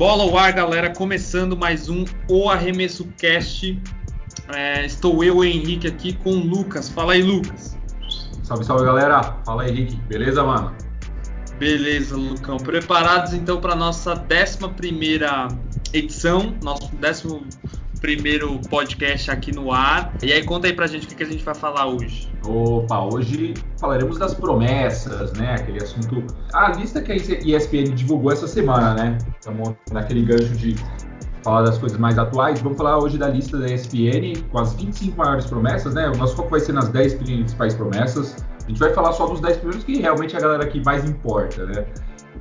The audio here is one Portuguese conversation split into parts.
Bola ao ar, galera, começando mais um O Arremesso Cast. É, estou eu, Henrique, aqui com o Lucas. Fala aí, Lucas. Salve, salve, galera. Fala aí, Henrique. Beleza, mano? Beleza, Lucão. Preparados então para nossa 11 edição, nosso 11 primeiro podcast aqui no ar. E aí, conta aí pra gente o que, que a gente vai falar hoje. Opa, hoje falaremos das promessas, né? Aquele assunto. A lista que a ESPN divulgou essa semana, né? Estamos naquele gancho de falar das coisas mais atuais. Vamos falar hoje da lista da ESPN com as 25 maiores promessas, né? O nosso foco vai ser nas 10 principais promessas. A gente vai falar só dos 10 primeiros, que realmente é a galera que mais importa, né?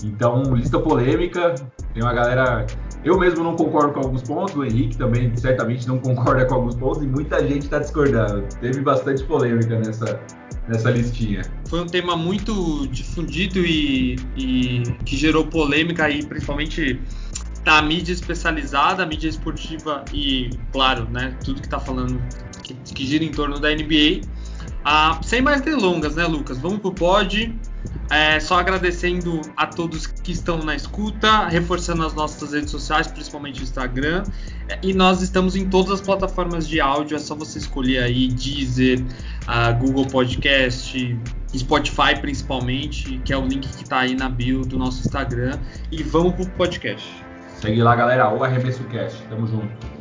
Então, lista polêmica, tem uma galera. Eu mesmo não concordo com alguns pontos, o Henrique também certamente não concorda com alguns pontos, e muita gente está discordando. Teve bastante polêmica nessa, nessa listinha. Foi um tema muito difundido e, e que gerou polêmica aí, principalmente da mídia especializada, a mídia esportiva e, claro, né, tudo que está falando que, que, gira em torno da NBA. Ah, sem mais delongas, né, Lucas? Vamos pro pod. É, só agradecendo a todos que estão na escuta, reforçando as nossas redes sociais, principalmente o Instagram. É, e nós estamos em todas as plataformas de áudio, é só você escolher aí Deezer, Google Podcast, Spotify principalmente, que é o link que está aí na bio do nosso Instagram. E vamos pro podcast. Segue lá, galera, o Arremesso Cast. Tamo junto.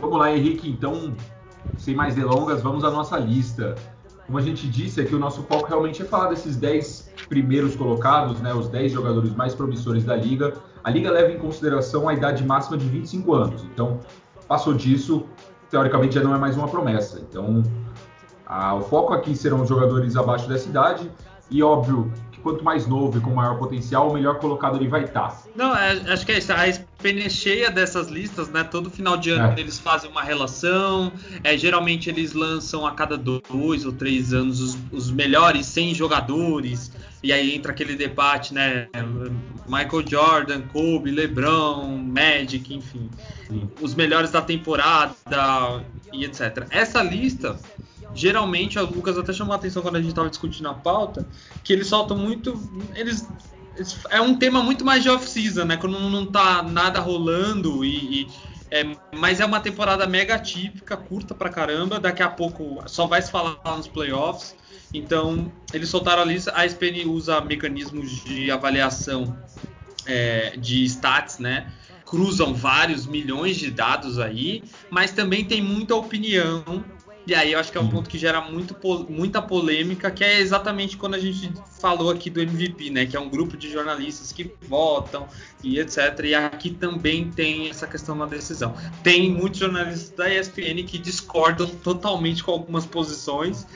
Vamos lá, Henrique, então, sem mais delongas, vamos à nossa lista. Como a gente disse aqui, o nosso foco realmente é falar desses 10 primeiros colocados, né, os 10 jogadores mais promissores da liga. A liga leva em consideração a idade máxima de 25 anos, então, passou disso, teoricamente já não é mais uma promessa. Então, a, o foco aqui serão os jogadores abaixo dessa idade, e óbvio, que quanto mais novo e com maior potencial, melhor colocado ele vai estar. Tá. Não, é, acho que é isso. A ESPN é cheia dessas listas, né? Todo final de ano é. eles fazem uma relação. É, geralmente eles lançam a cada dois ou três anos os, os melhores 100 jogadores. E aí entra aquele debate, né? Michael Jordan, Kobe, LeBron, Magic, enfim. Sim. Os melhores da temporada e etc. Essa lista geralmente, o Lucas até chamou a atenção quando a gente estava discutindo a pauta, que eles soltam muito. Eles, é um tema muito mais de off-season, né? Quando não tá nada rolando e. e é, mas é uma temporada mega típica, curta pra caramba. Daqui a pouco só vai se falar nos playoffs. Então, eles soltaram a lista. A SPN usa mecanismos de avaliação é, de stats, né? Cruzam vários milhões de dados aí, mas também tem muita opinião e aí eu acho que é um ponto que gera muito, muita polêmica, que é exatamente quando a gente falou aqui do MVP, né? Que é um grupo de jornalistas que votam e etc. E aqui também tem essa questão da decisão. Tem muitos jornalistas da ESPN que discordam totalmente com algumas posições.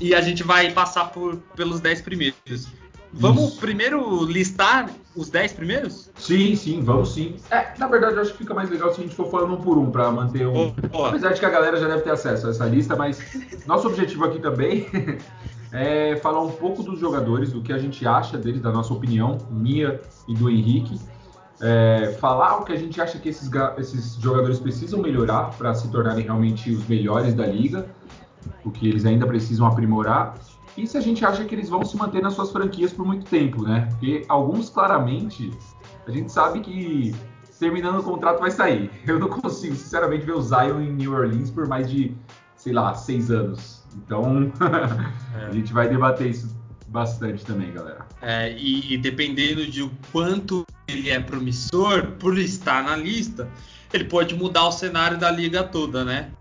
E a gente vai passar por, pelos 10 primeiros. Vamos Isso. primeiro listar os 10 primeiros? Sim, sim, vamos sim. É, na verdade, eu acho que fica mais legal se a gente for falando um por um, para manter um. Oh, Apesar de que a galera já deve ter acesso a essa lista, mas nosso objetivo aqui também é falar um pouco dos jogadores, do que a gente acha deles, da nossa opinião, minha e do Henrique. É, falar o que a gente acha que esses, esses jogadores precisam melhorar para se tornarem realmente os melhores da liga, o que eles ainda precisam aprimorar e se a gente acha que eles vão se manter nas suas franquias por muito tempo, né? Porque alguns claramente a gente sabe que terminando o contrato vai sair. Eu não consigo, sinceramente, ver o Zion em New Orleans por mais de, sei lá, seis anos. Então, é. a gente vai debater isso bastante também, galera. É, e, e, dependendo de o quanto ele é promissor, por estar na lista, ele pode mudar o cenário da liga toda, né?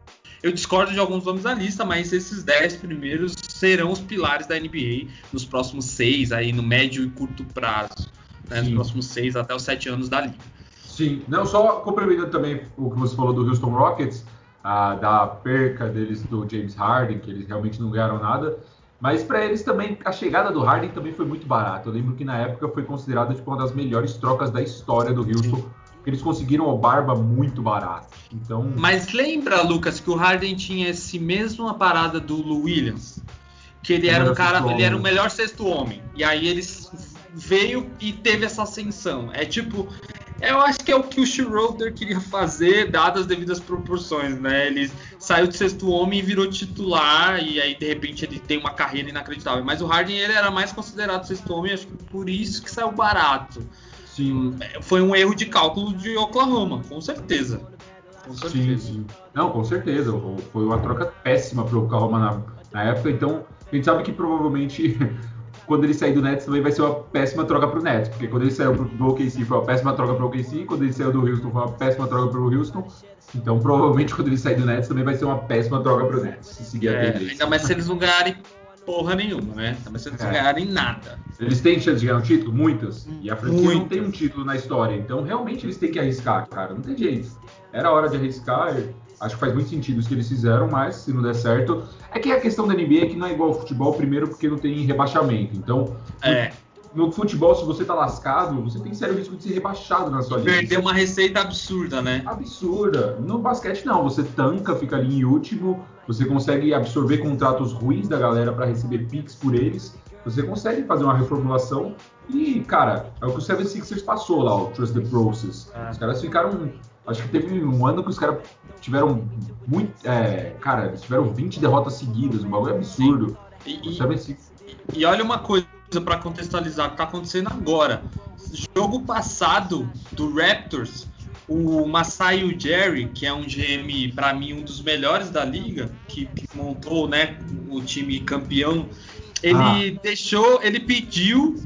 Eu discordo de alguns nomes da lista, mas esses 10 primeiros serão os pilares da NBA nos próximos seis, aí no médio e curto prazo, né, nos próximos seis até os sete anos da liga. Sim, não só complementando também o que você falou do Houston Rockets, a, da perca deles do James Harden, que eles realmente não ganharam nada. Mas para eles também, a chegada do Harden também foi muito barata. Eu lembro que na época foi considerada tipo, uma das melhores trocas da história do Houston. Eles conseguiram o Barba muito barato. Então... Mas lembra, Lucas, que o Harden tinha esse mesmo parada do Lou Williams? Que ele era um cara, ele era o melhor sexto homem. E aí eles veio e teve essa ascensão. É tipo, eu acho que é o que o Schroeder queria fazer, dadas as devidas proporções, né? Ele saiu de sexto homem e virou titular, e aí de repente ele tem uma carreira inacreditável. Mas o Harden ele era mais considerado sexto homem, acho que por isso que saiu barato. Sim. Foi um erro de cálculo de Oklahoma, com certeza. Com certeza. Sim, sim. Não, com certeza. Foi uma troca péssima para o Oklahoma na, na época, então a gente sabe que provavelmente quando ele sair do Nets também vai ser uma péssima troca para o Nets, porque quando ele saiu do OKC foi uma péssima troca para o OKC, quando ele saiu do Houston foi uma péssima troca para o Houston, então provavelmente quando ele sair do Nets também vai ser uma péssima troca para o Nets, se seguir é, Ainda mais se eles não ganharem porra nenhuma, né? Mais se eles é. não ganharem nada. Eles têm chance de ganhar um título? Muitas. E a franquia Muitas. não tem um título na história, então realmente eles têm que arriscar, cara, não tem jeito. Era hora de arriscar, Acho que faz muito sentido isso que eles fizeram, mas se não der certo. É que a questão da NBA é que não é igual ao futebol, primeiro porque não tem rebaixamento. Então, é. No futebol, se você tá lascado, você tem sério risco de ser rebaixado na sua liga. Perder uma receita absurda, né? Absurda. No basquete, não. Você tanca, fica ali em último, você consegue absorver contratos ruins da galera para receber picks por eles. Você consegue fazer uma reformulação e, cara, é o que o 76ers passou lá, o Trust the Process. É. Os caras ficaram Acho que teve um ano que os caras tiveram muito. É, cara, eles tiveram 20 derrotas seguidas, um bagulho absurdo. E, e, e olha uma coisa para contextualizar o que tá acontecendo agora. Jogo passado do Raptors, o Masai Ujiri, que é um GM, para mim, um dos melhores da liga, que, que montou né, o time campeão, ele ah. deixou, ele pediu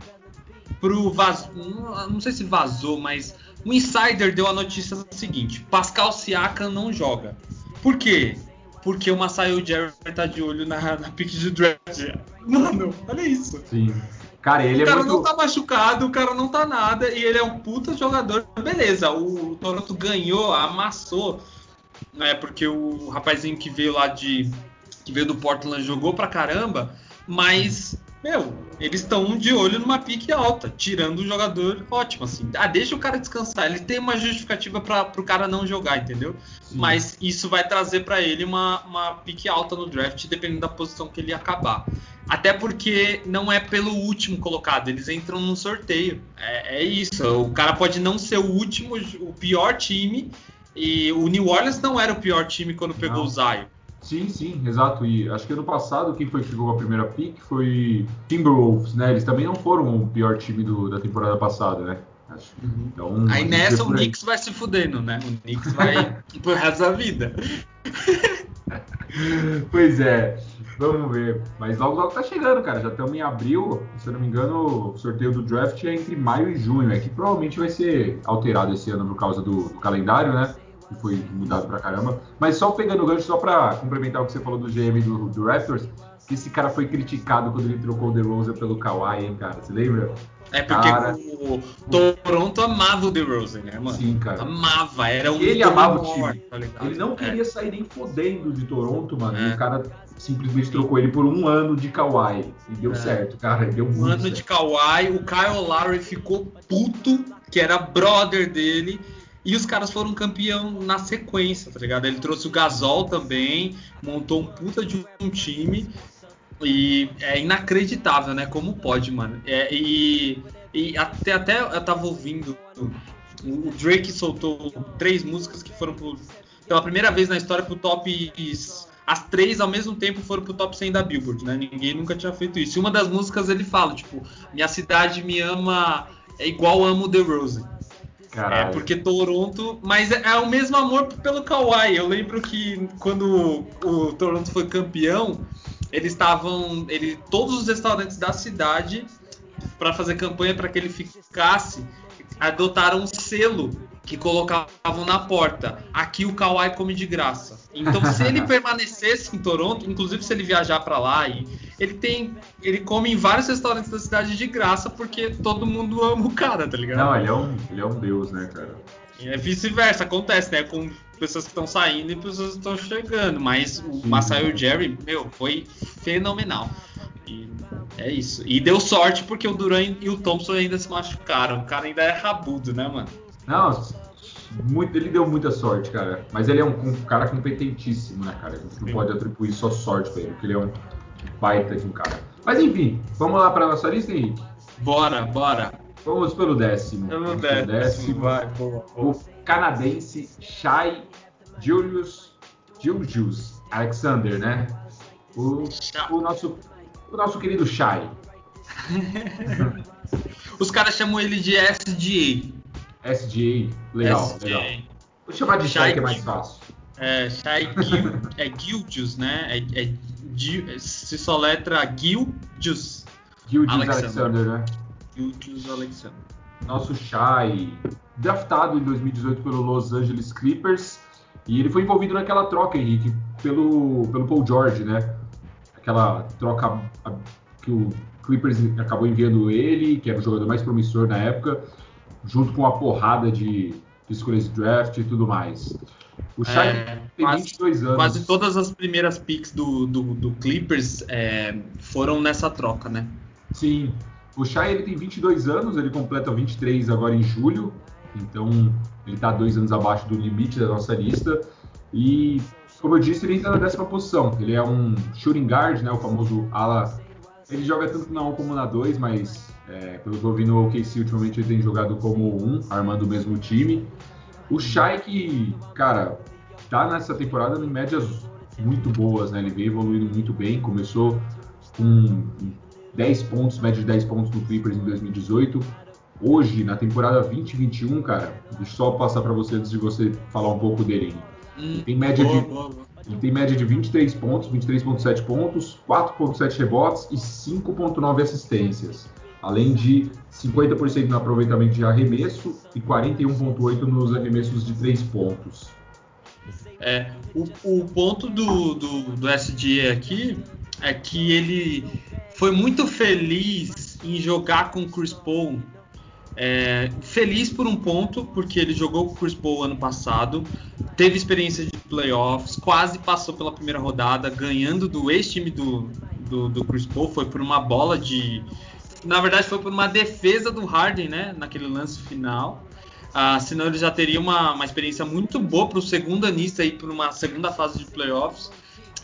pro vaz, não, não sei se vazou, mas o Insider deu a notícia seguinte: Pascal Siakam não joga. Por quê? Porque o Masai Ujiri tá de olho na, na pick de draft. Mano, olha isso. Sim. Cara, ele o é cara muito... não tá machucado, o cara não tá nada e ele é um puta jogador. Beleza, o Toronto ganhou, amassou, né? Porque o rapazinho que veio lá de que veio do Portland jogou pra caramba, mas meu, eles estão de olho numa pique alta, tirando um jogador ótimo, assim. Ah, deixa o cara descansar. Ele tem uma justificativa para o cara não jogar, entendeu? Sim. Mas isso vai trazer para ele uma, uma pique alta no draft, dependendo da posição que ele acabar. Até porque não é pelo último colocado, eles entram num sorteio. É, é isso. O cara pode não ser o último, o pior time. E o New Orleans não era o pior time quando pegou não. o Zion. Sim, sim, exato. E acho que ano passado quem foi que ficou com a primeira pick foi Timberwolves, né? Eles também não foram o pior time do, da temporada passada, né? Uhum. Então, aí nessa o Knicks vai se fudendo, né? O Knicks vai pro resto da vida. pois é, vamos ver. Mas logo logo tá chegando, cara. Já estamos em abril. Se eu não me engano, o sorteio do draft é entre maio e junho. É que provavelmente vai ser alterado esse ano por causa do, do calendário, né? Que foi mudado pra caramba. Mas só pegando o gancho, só pra complementar o que você falou do GM do, do Raptors, que esse cara foi criticado quando ele trocou o DeRozan pelo Kawhi, hein, cara? Você lembra? É porque cara... o Toronto amava o DeRozan, né, mano? Sim, cara. Amava, era um Ele amava o time. Tá ele não queria é. sair nem fodendo de Toronto, mano. É. E o cara simplesmente trocou ele por um ano de Kawhi. E deu é. certo, cara. Deu um ano certo. de Kawhi, o Kyle Lowry ficou puto, que era brother dele. E os caras foram campeão na sequência, tá ligado? Ele trouxe o Gasol também, montou um puta de um time. E é inacreditável, né? Como pode, mano. É, e, e até, até eu tava ouvindo. O Drake soltou três músicas que foram pro, pela primeira vez na história pro top. As três ao mesmo tempo foram pro top 100 da Billboard, né? Ninguém nunca tinha feito isso. E uma das músicas ele fala, tipo, minha cidade me ama é igual amo The Rose. Caralho. É porque Toronto, mas é, é, o mesmo amor pelo Kawhi. Eu lembro que quando o Toronto foi campeão, eles estavam, ele, todos os restaurantes da cidade para fazer campanha para que ele ficasse, adotaram um selo que colocavam na porta. Aqui o Kawhi come de graça. Então, se ele permanecesse em Toronto, inclusive se ele viajar para lá, e ele tem, ele come em vários restaurantes da cidade de graça porque todo mundo ama o cara, tá ligado? Não, ele é um, ele é um deus, né, cara? E é vice-versa, acontece, né? Com pessoas que estão saindo e pessoas que estão chegando. Mas o. Masai Jerry, meu, foi fenomenal. E é isso. E deu sorte porque o Duran e o Thompson ainda se machucaram. O cara ainda é rabudo, né, mano? Não, muito, ele deu muita sorte, cara. Mas ele é um, um cara competentíssimo, né, cara? A gente não Sim. pode atribuir só sorte pra ele, porque ele é um baita de um cara. Mas enfim, vamos lá pra nossa lista, Henrique? Bora, bora. Vamos pelo décimo. Pelo décimo, décimo, vai, boa, boa. O canadense Shai Julius Julius Alexander, né? O, o, nosso, o nosso querido Shai. Os caras chamam ele de SDA. SDA, legal, SDA. legal. Vou chamar de Shai, que é mais fácil. É, Shai Gil, é Gildius, né? É, é, é, se soletra Gildius. Gildius Alexander, Alexander né? Gildius Alexander. Nosso Shai, draftado em 2018 pelo Los Angeles Clippers. E ele foi envolvido naquela troca, Henrique, pelo, pelo Paul George, né? Aquela troca que o Clippers acabou enviando ele, que era o jogador mais promissor na época, junto com a porrada de, escolhas de draft e tudo mais. O Shai é, tem quase, 22 anos. Quase todas as primeiras picks do, do, do Clippers é, foram nessa troca, né? Sim. O Shai ele tem 22 anos, ele completa 23 agora em julho, então ele está dois anos abaixo do limite da nossa lista. E, como eu disse, ele entra na décima posição. Ele é um shooting guard, né, o famoso ala ele joga tanto na 1 como na 2, mas é, pelo que eu vi no OKC ultimamente ele tem jogado como 1, armando o mesmo time. O Shai que, cara, tá nessa temporada em médias muito boas, né? Ele veio evoluindo muito bem, começou com 10 pontos, média de 10 pontos no Clippers em 2018. Hoje, na temporada 2021, cara, deixa eu só passar para você antes de você falar um pouco dele. Hum, tem média boa, de boa, boa. Ele tem média de 23 pontos, 23,7 pontos, 4,7 rebotes e 5,9 assistências, além de 50% no aproveitamento de arremesso e 41,8% nos arremessos de 3 pontos. É, o, o ponto do, do, do aqui é que ele foi muito feliz em jogar com o Chris Paul é, feliz por um ponto, porque ele jogou com o Chris Paul ano passado, teve experiência de playoffs, quase passou pela primeira rodada, ganhando do ex-time do, do, do, Chris Paul, foi por uma bola de. Na verdade, foi por uma defesa do Harden, né? Naquele lance final. Ah, senão ele já teria uma, uma experiência muito boa para o segundo anista aí para uma segunda fase de playoffs.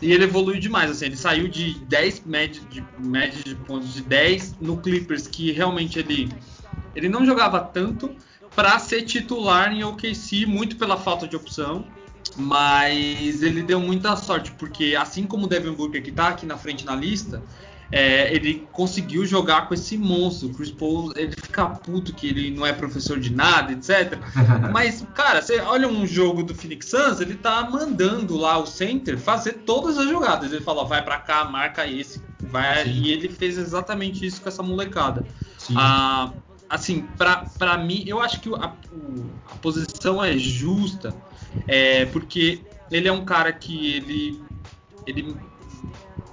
E ele evoluiu demais, assim, ele saiu de 10 média de, média de pontos de 10 no Clippers, que realmente ele ele não jogava tanto para ser titular em OKC, muito pela falta de opção. Mas ele deu muita sorte, porque assim como o Devin Booker, que está aqui na frente na lista, é, ele conseguiu jogar com esse monstro. O Chris Paul, ele fica puto que ele não é professor de nada, etc. Mas, cara, você olha um jogo do Phoenix Suns, ele tá mandando lá o center fazer todas as jogadas. Ele fala, vai para cá, marca esse, vai. E ele fez exatamente isso com essa molecada. Sim. Ah, assim, para mim, eu acho que a, a posição é justa, é, porque ele é um cara que ele, ele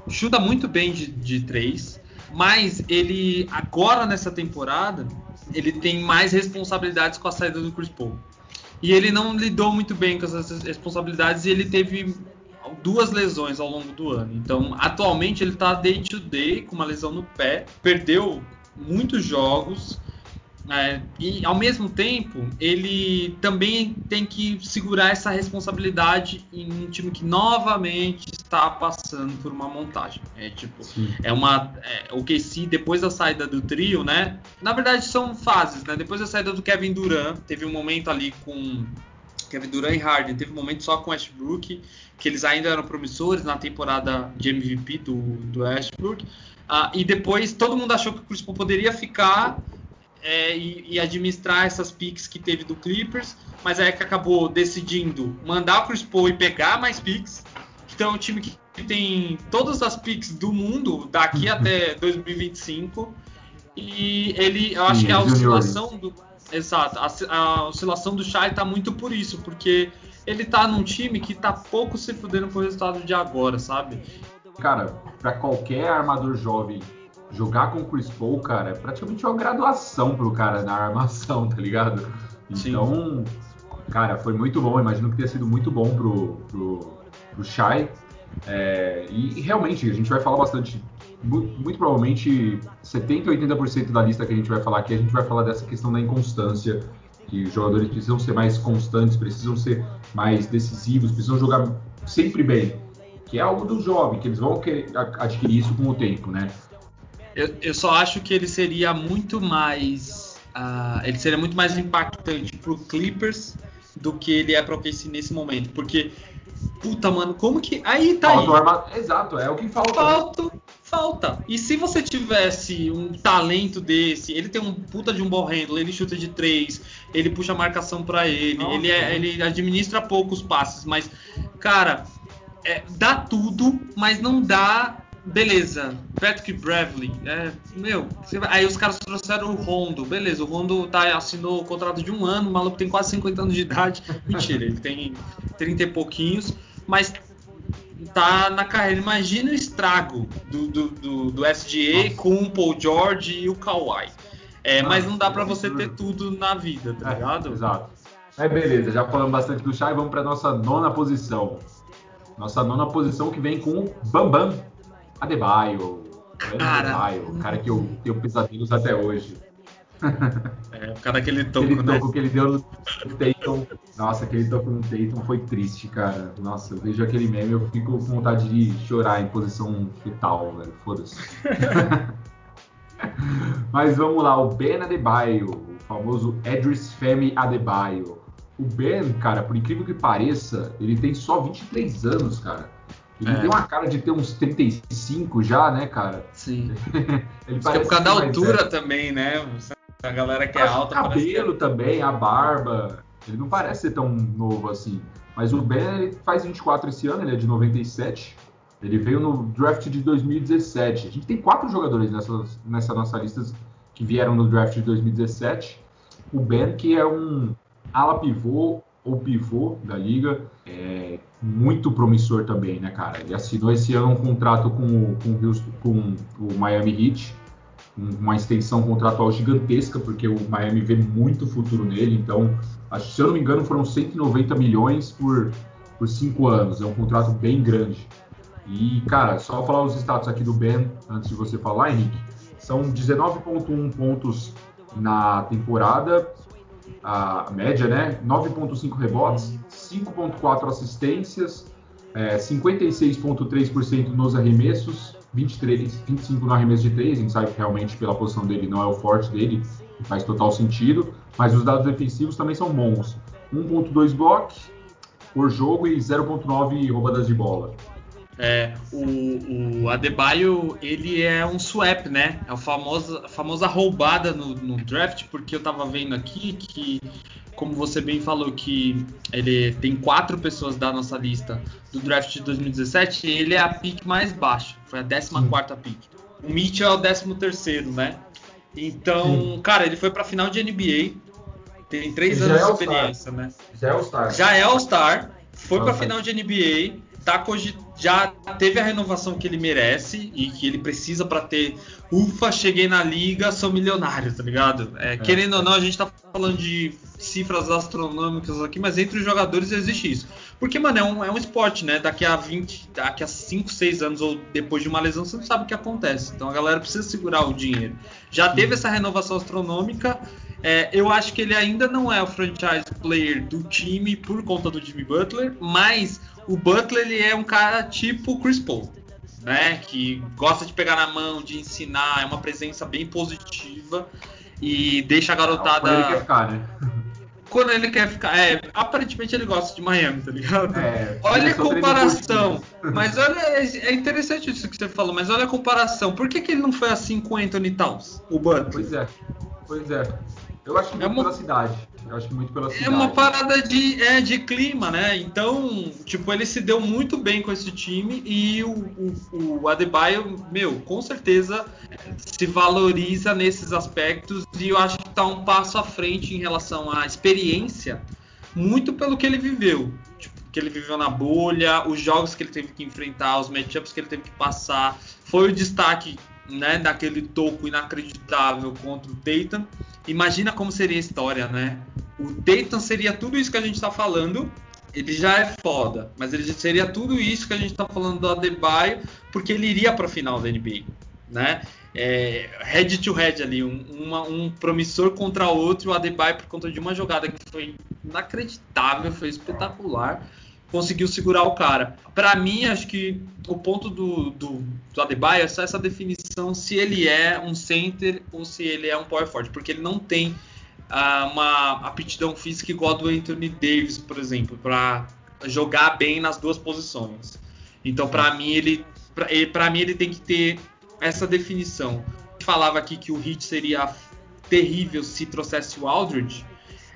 chuta muito bem de, de três, mas ele agora nessa temporada ele tem mais responsabilidades com a saída do Chris Paul. E ele não lidou muito bem com essas responsabilidades e ele teve duas lesões ao longo do ano. Então, atualmente ele está day to day com uma lesão no pé, perdeu muitos jogos é, e ao mesmo tempo, ele também tem que segurar essa responsabilidade em um time que novamente está passando por uma montagem. É tipo, Sim. é uma. É, o KC, depois da saída do trio, né? Na verdade, são fases, né? Depois da saída do Kevin Durant, teve um momento ali com. Kevin Durant e Harden teve um momento só com Westbrook, que eles ainda eram promissores na temporada de MVP do, do Westbrook. Uh, e depois todo mundo achou que o Chris Paul poderia ficar é, e, e, administrar essas picks que teve do Clippers, mas aí que acabou decidindo mandar o Chris Paul e pegar mais picks. Então é um time que tem todas as picks do mundo daqui até 2025. E ele, eu acho Sim, que a oscilação do. Exato, a, a oscilação do Shai tá muito por isso, porque ele tá num time que tá pouco se fudendo pro resultado de agora, sabe? Cara, para qualquer armador jovem jogar com o Chris Paul, cara, é praticamente uma graduação pro cara na armação, tá ligado? Então, Sim. cara, foi muito bom. Imagino que tenha sido muito bom pro, pro, pro Shai. É, e realmente, a gente vai falar bastante. Muito, muito provavelmente 70% 80% da lista que a gente vai falar aqui, a gente vai falar dessa questão da inconstância que os jogadores precisam ser mais constantes, precisam ser mais decisivos, precisam jogar sempre bem, que é algo do jovem, que eles vão adquirir isso com o tempo, né? Eu, eu só acho que ele seria muito mais, uh, ele seria muito mais impactante pro Clippers do que ele é para o OKC nesse momento, porque puta, mano, como que aí tá falta aí. Arma... Exato, é o que falta. Né? Falta, falta. E se você tivesse um talento desse, ele tem um puta de um ball handle, ele chuta de três, ele puxa a marcação para ele, Nossa, ele, é, ele administra poucos passes, mas cara, é, dá tudo, mas não dá beleza, Patrick Bradley, é, meu, aí os caras trouxeram o Rondo, beleza, o Rondo tá, assinou o contrato de um ano, o maluco tem quase 50 anos de idade, mentira, ele tem 30 e pouquinhos, mas tá na carreira, imagina o estrago do, do, do, do SGA com o Paul George e o Kawhi, é, mas não dá para você ter tudo na vida, tá é, ligado? Exato. É beleza, já falamos bastante do Chai, vamos para nossa nona posição. Nossa nona posição que vem com o Bambam Adebayo. Cara, Adebayo, o cara que eu tenho pesadelos até hoje. É, por causa daquele toco, aquele né? toco que ele deu no Tatum. Nossa, aquele toco no Tatum foi triste, cara. Nossa, eu vejo aquele meme eu fico com vontade de chorar em posição fetal, velho. Foda-se. Mas vamos lá, o Ben Adebayo, o famoso Edris Femi Adebayo. O Ben, cara, por incrível que pareça, ele tem só 23 anos, cara. Ele é. tem uma cara de ter uns 35 já, né, cara? Sim. ele parece que é por causa da altura velho. também, né? A galera que é alta. O cabelo que... também, a barba. Ele não parece ser tão novo assim. Mas o Ben ele faz 24 esse ano, ele é de 97. Ele veio no draft de 2017. A gente tem quatro jogadores nessa, nessa nossa lista que vieram no draft de 2017. O Ben, que é um ala pivô ou pivô da liga, é muito promissor também, né, cara? Ele assinou esse ano um contrato com, o, com, o, Houston, com o Miami Heat, uma extensão contratual gigantesca, porque o Miami vê muito futuro nele, então, acho, se eu não me engano, foram 190 milhões por, por cinco anos, é um contrato bem grande. E, cara, só falar os status aqui do Ben, antes de você falar, Henrique, são 19,1 pontos na temporada, a média, né? 9,5 rebotes, 5,4 assistências, é, 56,3% nos arremessos, 23, 25 no arremesso de 3. A gente sabe que realmente pela posição dele não é o forte dele, faz total sentido. Mas os dados defensivos também são bons: 1,2 block por jogo e 0,9 roubadas de bola. É, o, o Adebayo, ele é um swap, né? É a famosa, a famosa roubada no, no, draft, porque eu tava vendo aqui que, como você bem falou, que ele tem quatro pessoas da nossa lista do draft de 2017, ele é a pick mais baixa, foi a 14 quarta pick. O Mitchell é o 13 terceiro, né? Então, Sim. cara, ele foi pra final de NBA, tem três anos é de experiência, né? Já é All-Star. Já é All-Star, foi pra final de NBA, tá já teve a renovação que ele merece e que ele precisa para ter. Ufa, cheguei na liga, sou milionário, tá ligado? É, é, querendo ou não, a gente tá falando de cifras astronômicas aqui, mas entre os jogadores existe isso. Porque, mano, é um, é um esporte, né? Daqui a 20, daqui a 5, 6 anos ou depois de uma lesão, você não sabe o que acontece. Então a galera precisa segurar o dinheiro. Já teve essa renovação astronômica. É, eu acho que ele ainda não é o franchise player do time por conta do Jimmy Butler, mas o Butler ele é um cara tipo Chris Paul, né? Que gosta de pegar na mão, de ensinar, é uma presença bem positiva e deixa a garotada. Quando ele quer ficar, né? Quando ele quer ficar. É, aparentemente ele gosta de Miami, tá ligado? É, olha a comparação. Mas olha, é interessante isso que você falou, mas olha a comparação. Por que, que ele não foi assim com Anthony Towns, o Butler? Pois é, pois é. Eu acho que é uma... pela cidade. Eu acho que muito pela cidade. É uma parada de, é, de clima, né? Então, tipo, ele se deu muito bem com esse time e o, o, o Adebayo, meu, com certeza se valoriza nesses aspectos e eu acho que tá um passo à frente em relação à experiência, muito pelo que ele viveu. Tipo, que ele viveu na bolha, os jogos que ele teve que enfrentar, os matchups que ele teve que passar. Foi o destaque né, daquele toco inacreditável contra o Tatum. Imagina como seria a história, né? O Tatum seria tudo isso que a gente está falando. Ele já é foda, mas ele seria tudo isso que a gente está falando do Adebayo, porque ele iria para a final da NBA, né? é, head to head ali, um, uma, um promissor contra outro, o Adebayo por conta de uma jogada que foi inacreditável, foi espetacular, conseguiu segurar o cara. Para mim, acho que o ponto do, do, do Adebayo é só essa definição se ele é um center ou se ele é um power forward, porque ele não tem uh, uma aptidão física igual a do Anthony Davis, por exemplo, para jogar bem nas duas posições. Então, para mim, ele para mim ele tem que ter essa definição. Falava aqui que o hit seria terrível se trouxesse o Aldridge,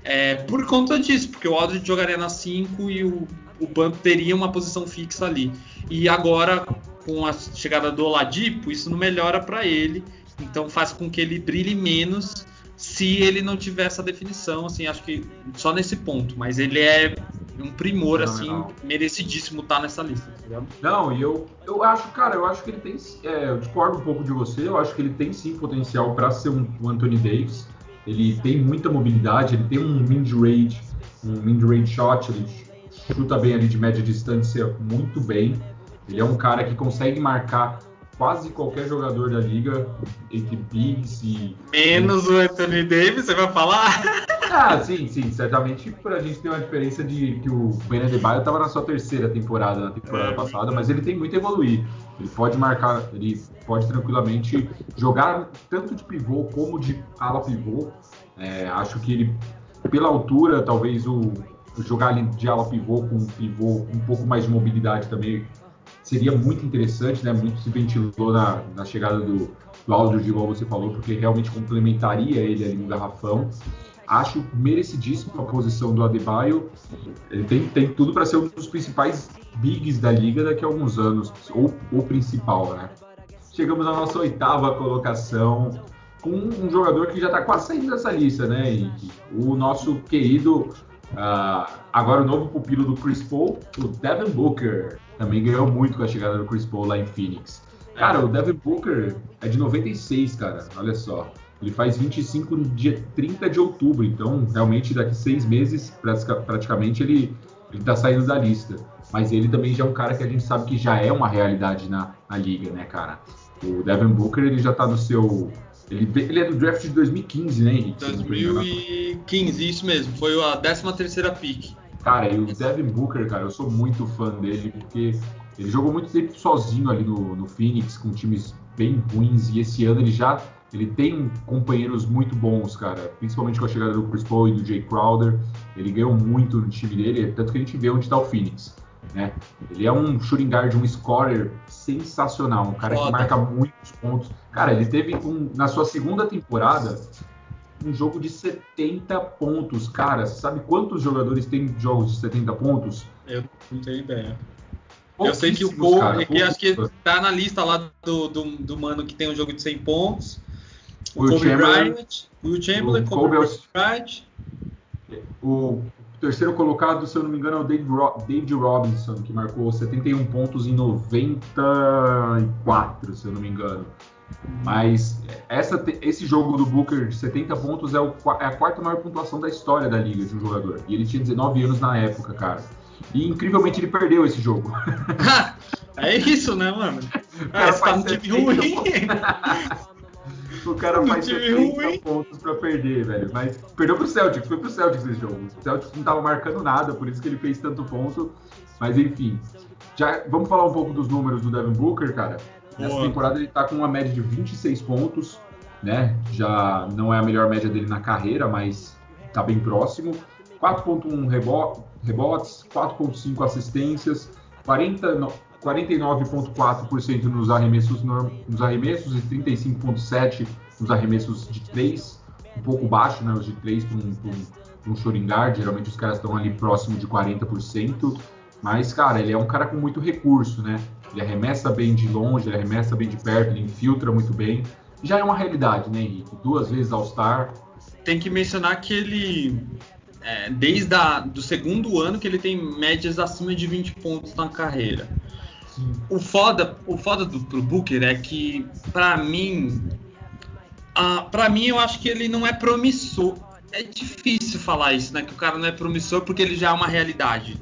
é, por conta disso, porque o Aldridge jogaria na 5 e o, o Bump teria uma posição fixa ali. E agora, com a chegada do Oladipo, isso não melhora para ele, então faz com que ele brilhe menos se ele não tiver essa definição, assim, acho que só nesse ponto, mas ele é um primor, não, assim, não. merecidíssimo estar tá nessa lista, tá ligado? Não, e eu, eu acho, cara, eu acho que ele tem, é, eu discordo um pouco de você, eu acho que ele tem sim potencial para ser um, um Anthony Davis, ele tem muita mobilidade, ele tem um mid-range, um mid-range shot, ele chuta bem ali de média distância muito bem. Ele é um cara que consegue marcar quase qualquer jogador da liga entre bigs e. Menos o Anthony Davis, você vai falar? Ah, sim, sim. Certamente por a gente tem uma diferença de que o Ben Adebayo estava na sua terceira temporada na temporada é. passada, mas ele tem muito a evoluir. Ele pode marcar, ele pode tranquilamente jogar tanto de pivô como de ala pivô. É, acho que ele, pela altura, talvez o jogar ali de ala pivô com um pivô um pouco mais de mobilidade também seria muito interessante, né? Muito se ventilou na, na chegada do, do Aldridge, igual você falou, porque realmente complementaria ele ali no garrafão. Acho merecidíssimo a posição do Adebayo. Ele tem, tem tudo para ser um dos principais bigs da liga daqui a alguns anos, ou o principal, né? Chegamos à nossa oitava colocação com um jogador que já está quase saindo dessa lista, né, Henrique? O nosso querido, uh, agora o novo pupilo do Chris Paul, o Devin Booker. Também ganhou muito com a chegada do Chris Paul lá em Phoenix. Cara, o Devin Booker é de 96, cara, olha só. Ele faz 25 no dia 30 de outubro, então realmente daqui seis meses, praticamente, ele, ele tá saindo da lista. Mas ele também já é um cara que a gente sabe que já é uma realidade na, na liga, né, cara? O Devin Booker, ele já tá no seu... Ele, ele é do draft de 2015, né, Henrique? 2015, isso mesmo. Foi a 13 terceira pick. Cara, e o Devin Booker, cara, eu sou muito fã dele, porque ele jogou muito tempo sozinho ali no, no Phoenix, com times bem ruins, e esse ano ele já ele tem companheiros muito bons, cara, principalmente com a chegada do Chris Paul e do Jay Crowder. Ele ganhou muito no time dele, tanto que a gente vê onde está o Phoenix. Né? Ele é um shooting guard, um scorer sensacional, um cara Foda. que marca muitos pontos. Cara, ele teve um, na sua segunda temporada um jogo de 70 pontos. Cara, sabe quantos jogadores têm jogos de 70 pontos? Eu não tenho ideia. Eu sei que o Cole, que acho que tá na lista lá do, do, do, mano que tem um jogo de 100 pontos. O, o Kobe Bryant, o Will Chamberlain, o Kobe Bryant. O terceiro colocado, se eu não me engano, é o David, Ro David Robinson, que marcou 71 pontos em 94, se eu não me engano. Mas essa, esse jogo do Booker de 70 pontos é, o, é, a quarta maior pontuação da história da liga de um jogador. E ele tinha 19 anos na época, cara. E incrivelmente ele perdeu esse jogo. é isso, né, mano? Ah, você tá no time ruim. O cara faz 70 pontos pra perder, velho. Mas perdeu pro Celtics, foi pro Celtics esse jogo. O Celtics não tava marcando nada, por isso que ele fez tanto ponto. Mas enfim. Já, vamos falar um pouco dos números do Devin Booker, cara. Nessa Boa. temporada ele tá com uma média de 26 pontos, né? Já não é a melhor média dele na carreira, mas tá bem próximo. 4.1 rebo rebotes, 4.5 assistências, 40, 49,4% nos arremessos, nos arremessos e 35,7% nos arremessos de 3, um pouco baixo, né, os de 3 para um, um, um shooting guard, geralmente os caras estão ali próximo de 40%, mas, cara, ele é um cara com muito recurso, né, ele arremessa bem de longe, ele arremessa bem de perto, ele infiltra muito bem, já é uma realidade, né, Henrique? Duas vezes All-Star. Tem que mencionar que ele é, desde a, do segundo ano que ele tem médias acima de 20 pontos na carreira. O foda, o foda do pro Booker é que, para mim, para mim eu acho que ele não é promissor. É difícil falar isso, né? Que o cara não é promissor porque ele já é uma realidade.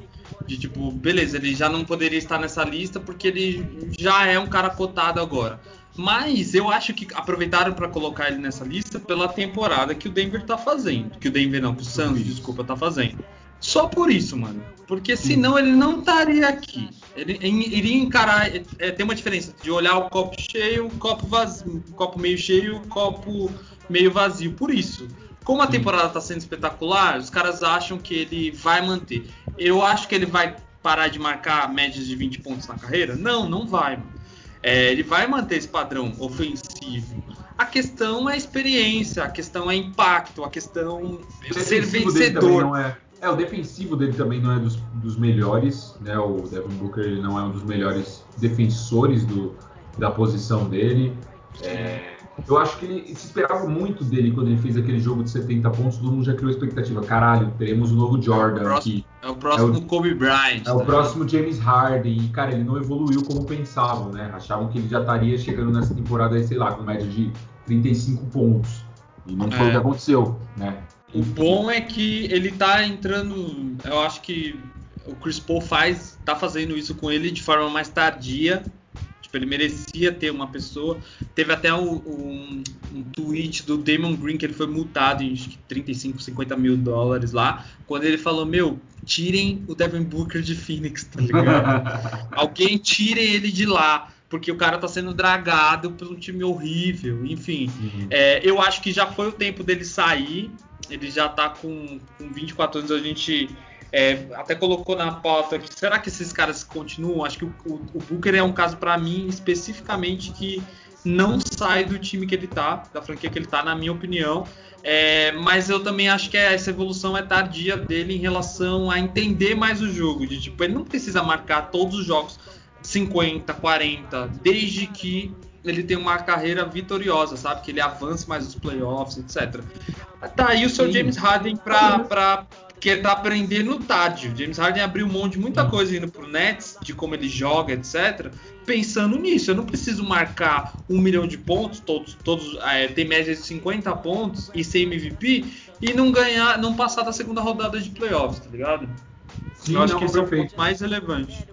De tipo, beleza, ele já não poderia estar nessa lista porque ele já é um cara cotado agora. Mas eu acho que aproveitaram para colocar ele nessa lista pela temporada que o Denver tá fazendo. Que o Denver não, que o Suns, desculpa, tá fazendo. Só por isso, mano. Porque senão ele não estaria aqui. Ele, iria encarar. É, tem uma diferença de olhar o copo cheio, o copo vazio, o copo meio cheio, o copo meio vazio. Por isso. Como a temporada está sendo espetacular, os caras acham que ele vai manter. Eu acho que ele vai parar de marcar médias de 20 pontos na carreira? Não, não vai. Mano. É, ele vai manter esse padrão ofensivo. A questão é experiência, a questão é impacto, a questão é ser vencedor. É, é, o defensivo dele também não é dos, dos, melhores, né? O Devin Booker não é um dos melhores defensores do, da posição dele. É, eu acho que ele se esperava muito dele quando ele fez aquele jogo de 70 pontos. Todo mundo já criou expectativa. Caralho, teremos o novo Jordan é o próximo, aqui. É o próximo é o, Kobe Bryant. É o tá próximo James Harden. E, cara, ele não evoluiu como pensavam, né? Achavam que ele já estaria chegando nessa temporada aí, sei lá, com média de 35 pontos. E não foi é. o que aconteceu, né? O bom é que ele tá entrando. Eu acho que o Chris Paul faz, tá fazendo isso com ele de forma mais tardia Tipo, ele merecia ter uma pessoa. Teve até um, um, um, tweet do Damon Green que ele foi multado em 35, 50 mil dólares lá, quando ele falou: Meu, tirem o Devin Booker de Phoenix, tá ligado? Alguém tire ele de lá. Porque o cara tá sendo dragado por um time horrível. Enfim, uhum. é, eu acho que já foi o tempo dele sair. Ele já tá com, com 24 anos. A gente é, até colocou na pauta que será que esses caras continuam? Acho que o, o, o Booker é um caso para mim especificamente que não sai do time que ele tá, da franquia que ele tá, na minha opinião. É, mas eu também acho que essa evolução é tardia dele em relação a entender mais o jogo. De tipo, ele não precisa marcar todos os jogos 50, 40, desde que ele tem uma carreira vitoriosa, sabe? Que ele avance mais os playoffs, etc. Tá aí o seu Sim. James Harden para que tá aprendendo tarde. O James Harden abriu mão de muita coisa indo pro Nets, de como ele joga, etc. Pensando nisso, eu não preciso marcar um milhão de pontos, todos, todos é, tem média de 50 pontos e ser MVP e não ganhar, não passar da segunda rodada de playoffs, tá ligado? Sim, eu acho não, que esse perfeito. é o ponto mais relevante.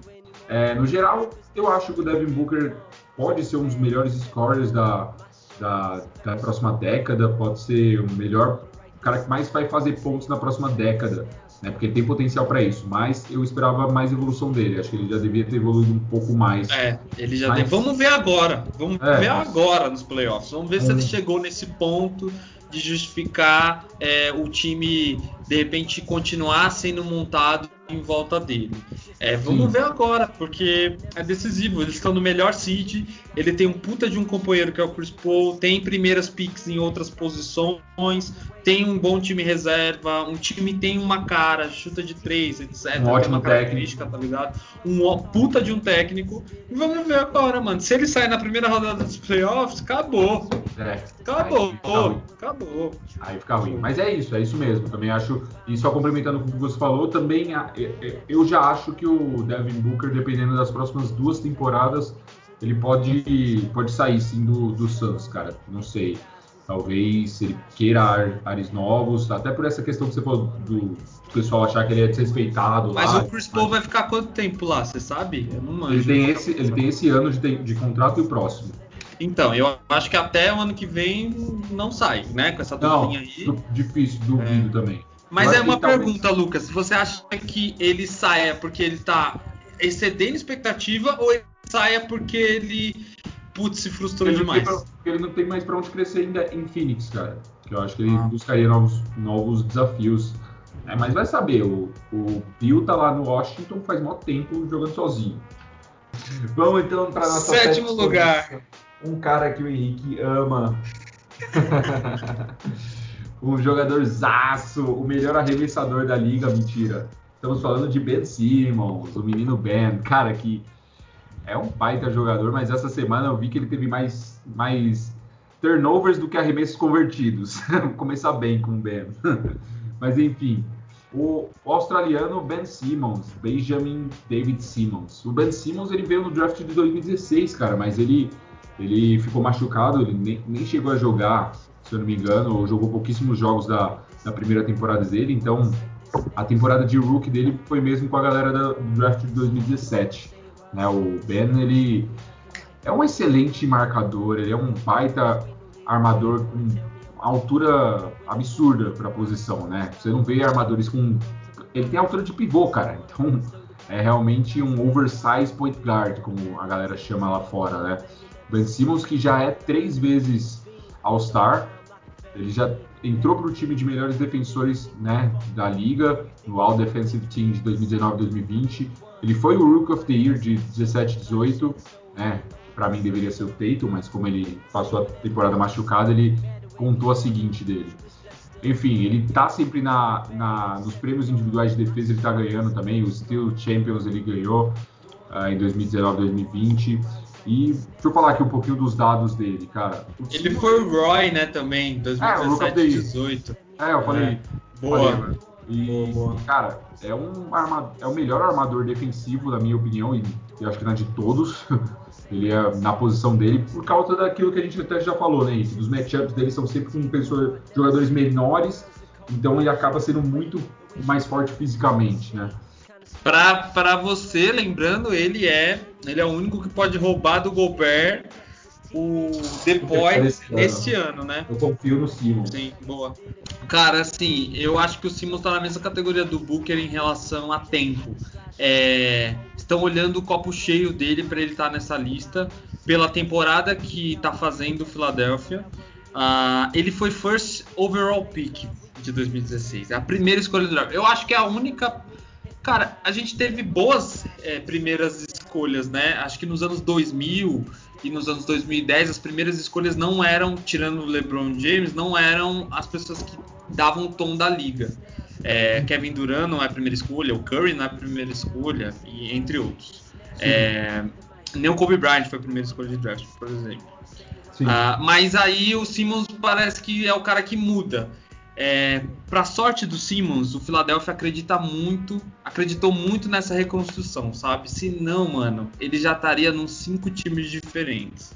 É, no geral, eu acho que o Devin Booker pode ser um dos melhores scorers da, da, da próxima década, pode ser o melhor cara que mais vai fazer pontos na próxima década, né? Porque ele tem potencial para isso. Mas eu esperava mais evolução dele. Acho que ele já devia ter evoluído um pouco mais. É, ele já. Mas... Vamos ver agora. Vamos é, ver agora nos playoffs. Vamos ver se ele chegou nesse ponto de justificar é, o time de repente continuar sendo montado em volta dele. É, vamos Sim. ver agora, porque é decisivo. Eles estão no melhor seed. Ele tem um puta de um companheiro que é o Chris Paul, tem primeiras picks em outras posições, tem um bom time reserva, um time tem uma cara, chuta de três, etc. Um ótimo uma característica, técnico. tá ligado? Um puta de um técnico. E vamos ver agora, mano. Se ele sair na primeira rodada dos playoffs, acabou. É, acabou, aí acabou. Aí fica ruim. Mas é isso, é isso mesmo. Também acho, e só complementando com o que você falou, também eu já acho que o Devin Booker, dependendo das próximas duas temporadas, ele pode, pode sair sim do, do Suns, cara. Não sei. Talvez ele queira ares novos, até por essa questão que você falou do pessoal achar que ele é desrespeitado. Mas lá, o Chris Paul vai ficar quanto tempo lá, você sabe? Eu não manjo. Ele tem esse, ele tem esse ano de, de contrato e o próximo. Então, eu acho que até o ano que vem não sai, né? Com essa duplinha aí. Difícil, duvido é. também. Mas é uma pergunta, talvez... Lucas. Você acha que ele saia porque ele tá excedendo expectativa ou ele saia porque ele putz, se frustrou ele demais? Pra, ele não tem mais para onde crescer ainda em Phoenix, cara. Que eu acho que ele ah. buscaria novos, novos desafios. É, mas vai saber, o, o Bill tá lá no Washington faz muito tempo jogando sozinho. Vamos então para nossa sétimo lugar. Um cara que o Henrique ama. um jogador zaço, o melhor arremessador da liga, mentira. Estamos falando de Ben Simmons, o menino Ben, cara que é um baita jogador, mas essa semana eu vi que ele teve mais, mais turnovers do que arremessos convertidos. Vou começar bem com o Ben. mas enfim, o australiano Ben Simmons, Benjamin David Simmons. O Ben Simmons ele veio no draft de 2016, cara, mas ele, ele ficou machucado, ele nem, nem chegou a jogar se eu não me engano, ou jogou pouquíssimos jogos da, da primeira temporada dele, então a temporada de rookie dele foi mesmo com a galera do draft de 2017. Né? O Ben, ele é um excelente marcador, ele é um baita armador com altura absurda para a posição, né? Você não vê armadores com. Ele tem altura de pivô, cara. Então é realmente um oversize point guard, como a galera chama lá fora, né? Ben Simmons, que já é três vezes All-Star, ele já entrou para o time de melhores defensores né, da liga, no All Defensive Team de 2019-2020. Ele foi o Rook of the Year de 17-18, né? Para mim deveria ser o Tatum, mas como ele passou a temporada machucada, ele contou a seguinte dele. Enfim, ele tá sempre na, na, nos prêmios individuais de defesa, ele tá ganhando também. O Steel Champions ele ganhou uh, em 2019, 2020. E deixa eu falar aqui um pouquinho dos dados dele, cara. Ele foi o Roy, né, também, 2017, é, 2018. É, eu falei. É. Boa. Falei, e, boa, boa. cara, é um arma, é o melhor armador defensivo, na minha opinião, e eu acho que na de todos. Ele é na posição dele por causa daquilo que a gente até já falou, né, Henrique? Os matchups dele são sempre com pessoas, jogadores menores, então ele acaba sendo muito mais forte fisicamente, né? Para você, lembrando, ele é ele é o único que pode roubar do Gobert o depois este ano, né? Eu confio no Simmons. Sim, boa. Cara, assim, eu acho que o Simmons tá na mesma categoria do Booker em relação a tempo. É, estão olhando o copo cheio dele para ele estar tá nessa lista pela temporada que tá fazendo o Philadelphia. Uh, ele foi first overall pick de 2016, é a primeira escolha do draft. Eu acho que é a única Cara, a gente teve boas é, primeiras escolhas, né? Acho que nos anos 2000 e nos anos 2010 as primeiras escolhas não eram, tirando o LeBron James, não eram as pessoas que davam o tom da liga. É, Kevin Durant não é a primeira escolha, o Curry não é a primeira escolha, e entre outros. É, nem o Kobe Bryant foi a primeira escolha de draft, por exemplo. Uh, mas aí o Simmons parece que é o cara que muda. É, para sorte do Simmons, o Philadelphia acredita muito, acreditou muito nessa reconstrução, sabe? Se não, mano, ele já estaria nos cinco times diferentes.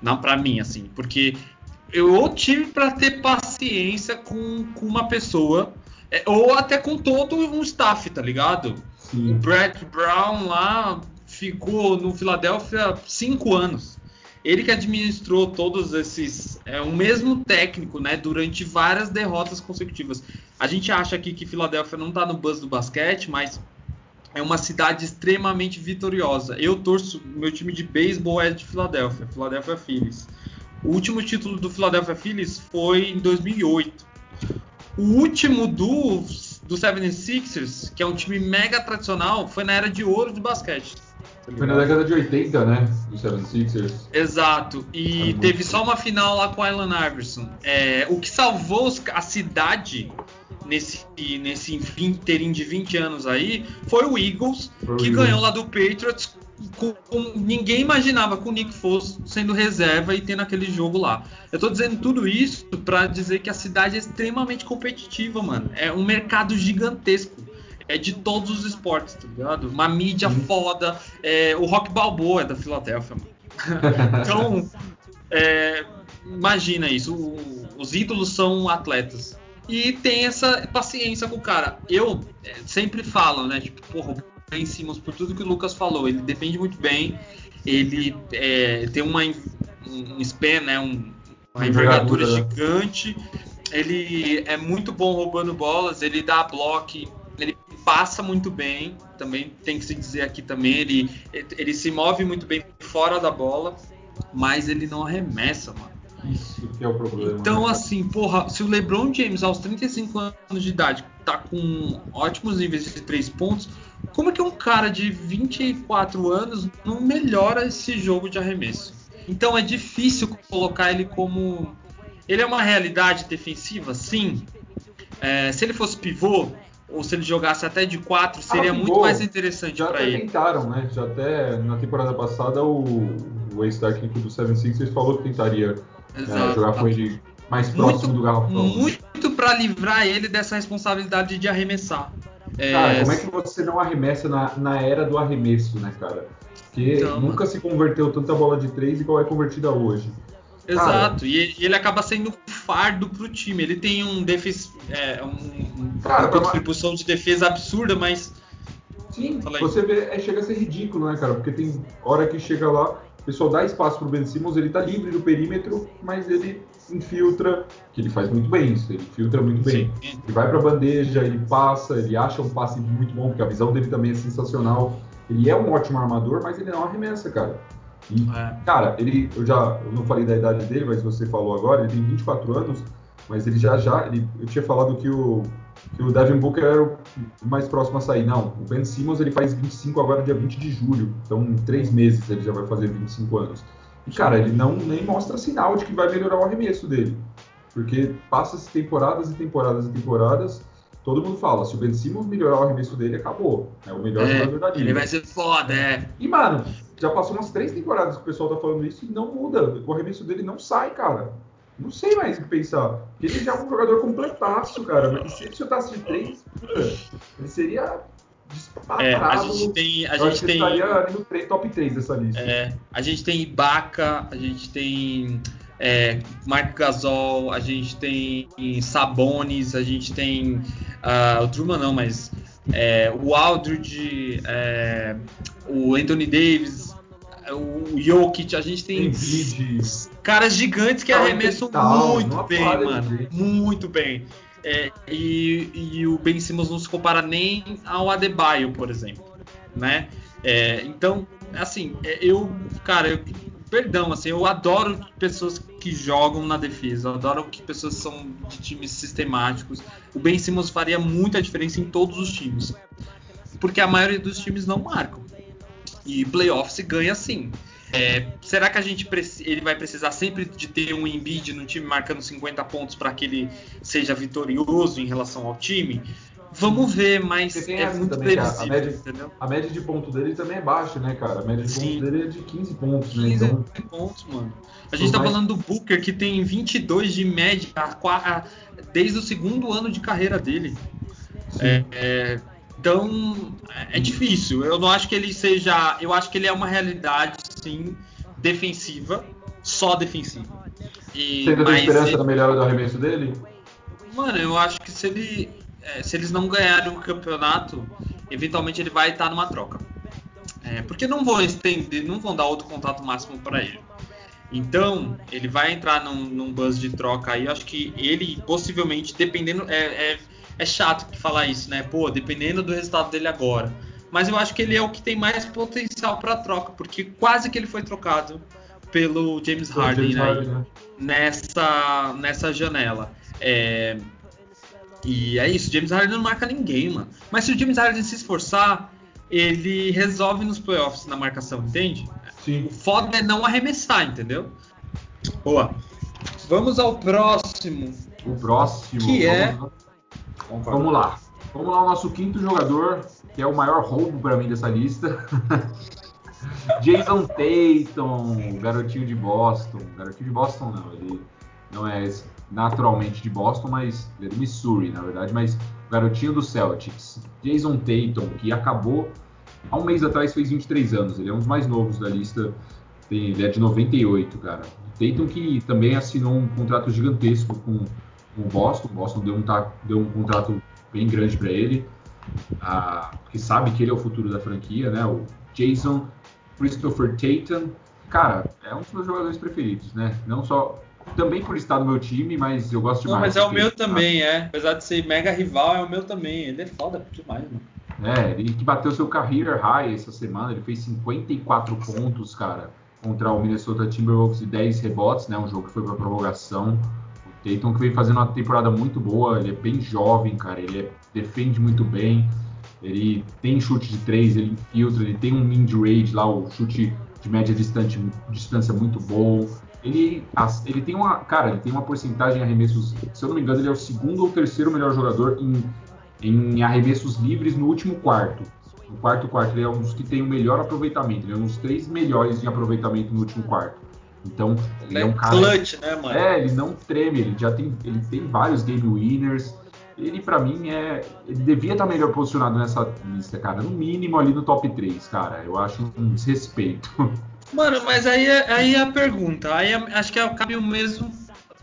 Não para mim, assim, porque eu tive para ter paciência com, com uma pessoa, é, ou até com todo um staff, tá ligado? Sim. O Brett Brown lá ficou no Philadelphia cinco anos ele que administrou todos esses. É o mesmo técnico, né? Durante várias derrotas consecutivas. A gente acha aqui que Filadélfia não está no buzz do basquete, mas é uma cidade extremamente vitoriosa. Eu torço, meu time de beisebol é de Filadélfia, Philadelphia Phillies. O último título do Philadelphia Phillies foi em 2008. O último do, do 76ers, que é um time mega tradicional, foi na era de ouro de basquete. Foi na década de 80, né? Do 76ers. Exato. E é teve só uma final lá com o Allen Iverson. É, o que salvou a cidade nesse, nesse interim de 20 anos aí foi o Eagles, foi que o ganhou lá do Patriots. Com, com, ninguém imaginava com o Nick Foles sendo reserva e tendo aquele jogo lá. Eu tô dizendo tudo isso para dizer que a cidade é extremamente competitiva, mano. É um mercado gigantesco é de todos os esportes, tá ligado? Uma mídia uhum. foda. É, o Rock Balboa é da Filadélfia, mano. então, é, imagina isso. O, os ídolos são atletas. E tem essa paciência com o cara. Eu é, sempre falo, né? Tipo, porra, o Ben Simmons, por tudo que o Lucas falou, ele defende muito bem. Ele é, tem uma, um span, né? Um, uma envergadura né? gigante. Ele é muito bom roubando bolas. Ele dá bloco passa muito bem, também tem que se dizer aqui também, ele, ele se move muito bem fora da bola, mas ele não arremessa, mano. Isso que é o problema. Então, né? assim, porra, se o LeBron James aos 35 anos de idade tá com ótimos níveis de três pontos, como é que um cara de 24 anos não melhora esse jogo de arremesso? Então é difícil colocar ele como. Ele é uma realidade defensiva? Sim. É, se ele fosse pivô, ou se ele jogasse até de 4, seria ah, muito mais interessante para ele. Já tentaram, né? Já até na temporada passada o, o ex-técnico do 76ers falou que tentaria é, jogar com ele mais próximo muito, do garrafão. Muito para livrar ele dessa responsabilidade de arremessar. Cara, é... como é que você não arremessa na, na era do arremesso, né, cara? Porque então, nunca se converteu tanta bola de 3 igual é convertida hoje. Exato, cara, e ele acaba sendo fardo pro time. Ele tem um defes, é, um, cara, uma distribuição de defesa absurda, mas. Sim, você vê, é, chega a ser ridículo, né, cara? Porque tem hora que chega lá, pessoal dá espaço pro Ben Simmons, ele tá livre do perímetro, mas ele infiltra, que ele faz muito bem isso, ele filtra muito bem. Sim. Ele vai pra bandeja, ele passa, ele acha um passe muito bom, porque a visão dele também é sensacional. Ele é um ótimo armador, mas ele não arremessa, cara. É. cara, ele, eu já eu não falei da idade dele, mas você falou agora, ele tem 24 anos, mas ele já já, ele, eu tinha falado que o, que o Devin Booker era o mais próximo a sair. Não, o Ben Simmons ele faz 25 agora, dia 20 de julho, então em três meses ele já vai fazer 25 anos. E, cara, ele não nem mostra sinal de que vai melhorar o arremesso dele. Porque passa-se temporadas e temporadas e temporadas, todo mundo fala, se o Ben Simmons melhorar o arremesso dele, acabou. É o melhor é, jogador da liga. Ele vai ser foda, é. E, mano, já passou umas três temporadas que o pessoal tá falando isso e não muda. O arremesso dele não sai, cara. Não sei mais o que pensar. Ele já é um jogador completaço, cara. Mas se ele chutasse de três, ele seria é, a gente tem. A gente tem estaria no top 3 dessa lista. É, a gente tem Ibaka, a gente tem é, Mark Gasol, a gente tem Sabonis, a gente tem. Uh, o Truman não, mas é, o Aldridge, é, o Anthony Davis, o Jokic, a gente tem, tem caras gigantes que arremessam muito bem, mano. Muito bem. É, e, e, o Ben Simmons não se compara nem ao Adebayo, por exemplo, né? É, então, assim, é, eu, cara, eu, perdão, assim, eu adoro pessoas que jogam na defesa, eu adoro que pessoas são de times sistemáticos. O Ben Simmons faria muita diferença em todos os times, porque a maioria dos times não marcam. E playoff se ganha sim. É, será que a gente ele vai precisar sempre de ter um Embiid no time marcando 50 pontos para que ele seja vitorioso em relação ao time? Vamos ver, mas é muito também, previsível, a média? A média de ponto dele também é baixa, né, cara? A média de Sim. pontos dele é de 15 pontos, 15 né? Então, pontos, mano. A gente tá mais... falando do Booker, que tem 22 de média desde o segundo ano de carreira dele. É, é, então, é difícil. Eu não acho que ele seja. Eu acho que ele é uma realidade, sim, defensiva, só defensiva. E, Você ainda tem esperança ele... na melhora do arremesso dele? Mano, eu acho que se ele. É, se eles não ganharem o campeonato, eventualmente ele vai estar numa troca. É, porque não vão estender, não vão dar outro contrato máximo para ele. Então, ele vai entrar num, num buzz de troca aí. Acho que ele, possivelmente, dependendo. É, é, é chato falar isso, né? Pô, dependendo do resultado dele agora. Mas eu acho que ele é o que tem mais potencial para troca, porque quase que ele foi trocado pelo James Harden, James Harden né? nessa, nessa janela. É, e é isso, James Harden não marca ninguém, mano. Mas se o James Harden se esforçar, ele resolve nos playoffs na marcação, entende? Sim. O foda é não arremessar, entendeu? Boa. Vamos ao próximo. O próximo. Que é Vamos lá. Vamos lá, o nosso quinto jogador, que é o maior roubo para mim dessa lista. Jason Tatum, garotinho de Boston. Garotinho de Boston não, ele não é naturalmente de Boston, mas ele é do Missouri, na verdade, mas garotinho do Celtics. Jason Tatum, que acabou há um mês atrás, fez 23 anos. Ele é um dos mais novos da lista. Ele é de 98, cara. Tatum que também assinou um contrato gigantesco com o Boston. O Boston deu um, deu um contrato bem grande para ele, ah, porque sabe que ele é o futuro da franquia, né? O Jason Christopher Tatum, cara, é um dos meus jogadores preferidos, né? Não só também por estar no meu time, mas eu gosto demais. Não, mas é o meu também, é. Apesar de ser mega rival, é o meu também. Ele é foda demais, mano. É, ele que bateu seu career high essa semana, ele fez 54 pontos, cara, contra o Minnesota Timberwolves e 10 rebotes, né? Um jogo que foi para prorrogação. Tatum que vem fazendo uma temporada muito boa, ele é bem jovem, cara, ele é, defende muito bem, ele tem chute de três, ele infiltra, ele tem um mid-range lá, o chute de média distante, distância muito bom. Ele, ele tem uma, cara, ele tem uma porcentagem em arremessos, se eu não me engano, ele é o segundo ou terceiro melhor jogador em, em arremessos livres no último quarto. No quarto quarto, ele é um dos que tem o melhor aproveitamento, ele é um dos três melhores em aproveitamento no último quarto. Então, ele, é um cara. Clutch, né, mano? É, ele não treme, ele já tem, ele tem vários game winners. Ele, para mim, é. Ele devia estar melhor posicionado nessa lista, cara. No mínimo ali no top 3, cara. Eu acho um desrespeito. Mano, mas aí, é, aí é a pergunta. Aí é, acho que é, cabe o mesmo.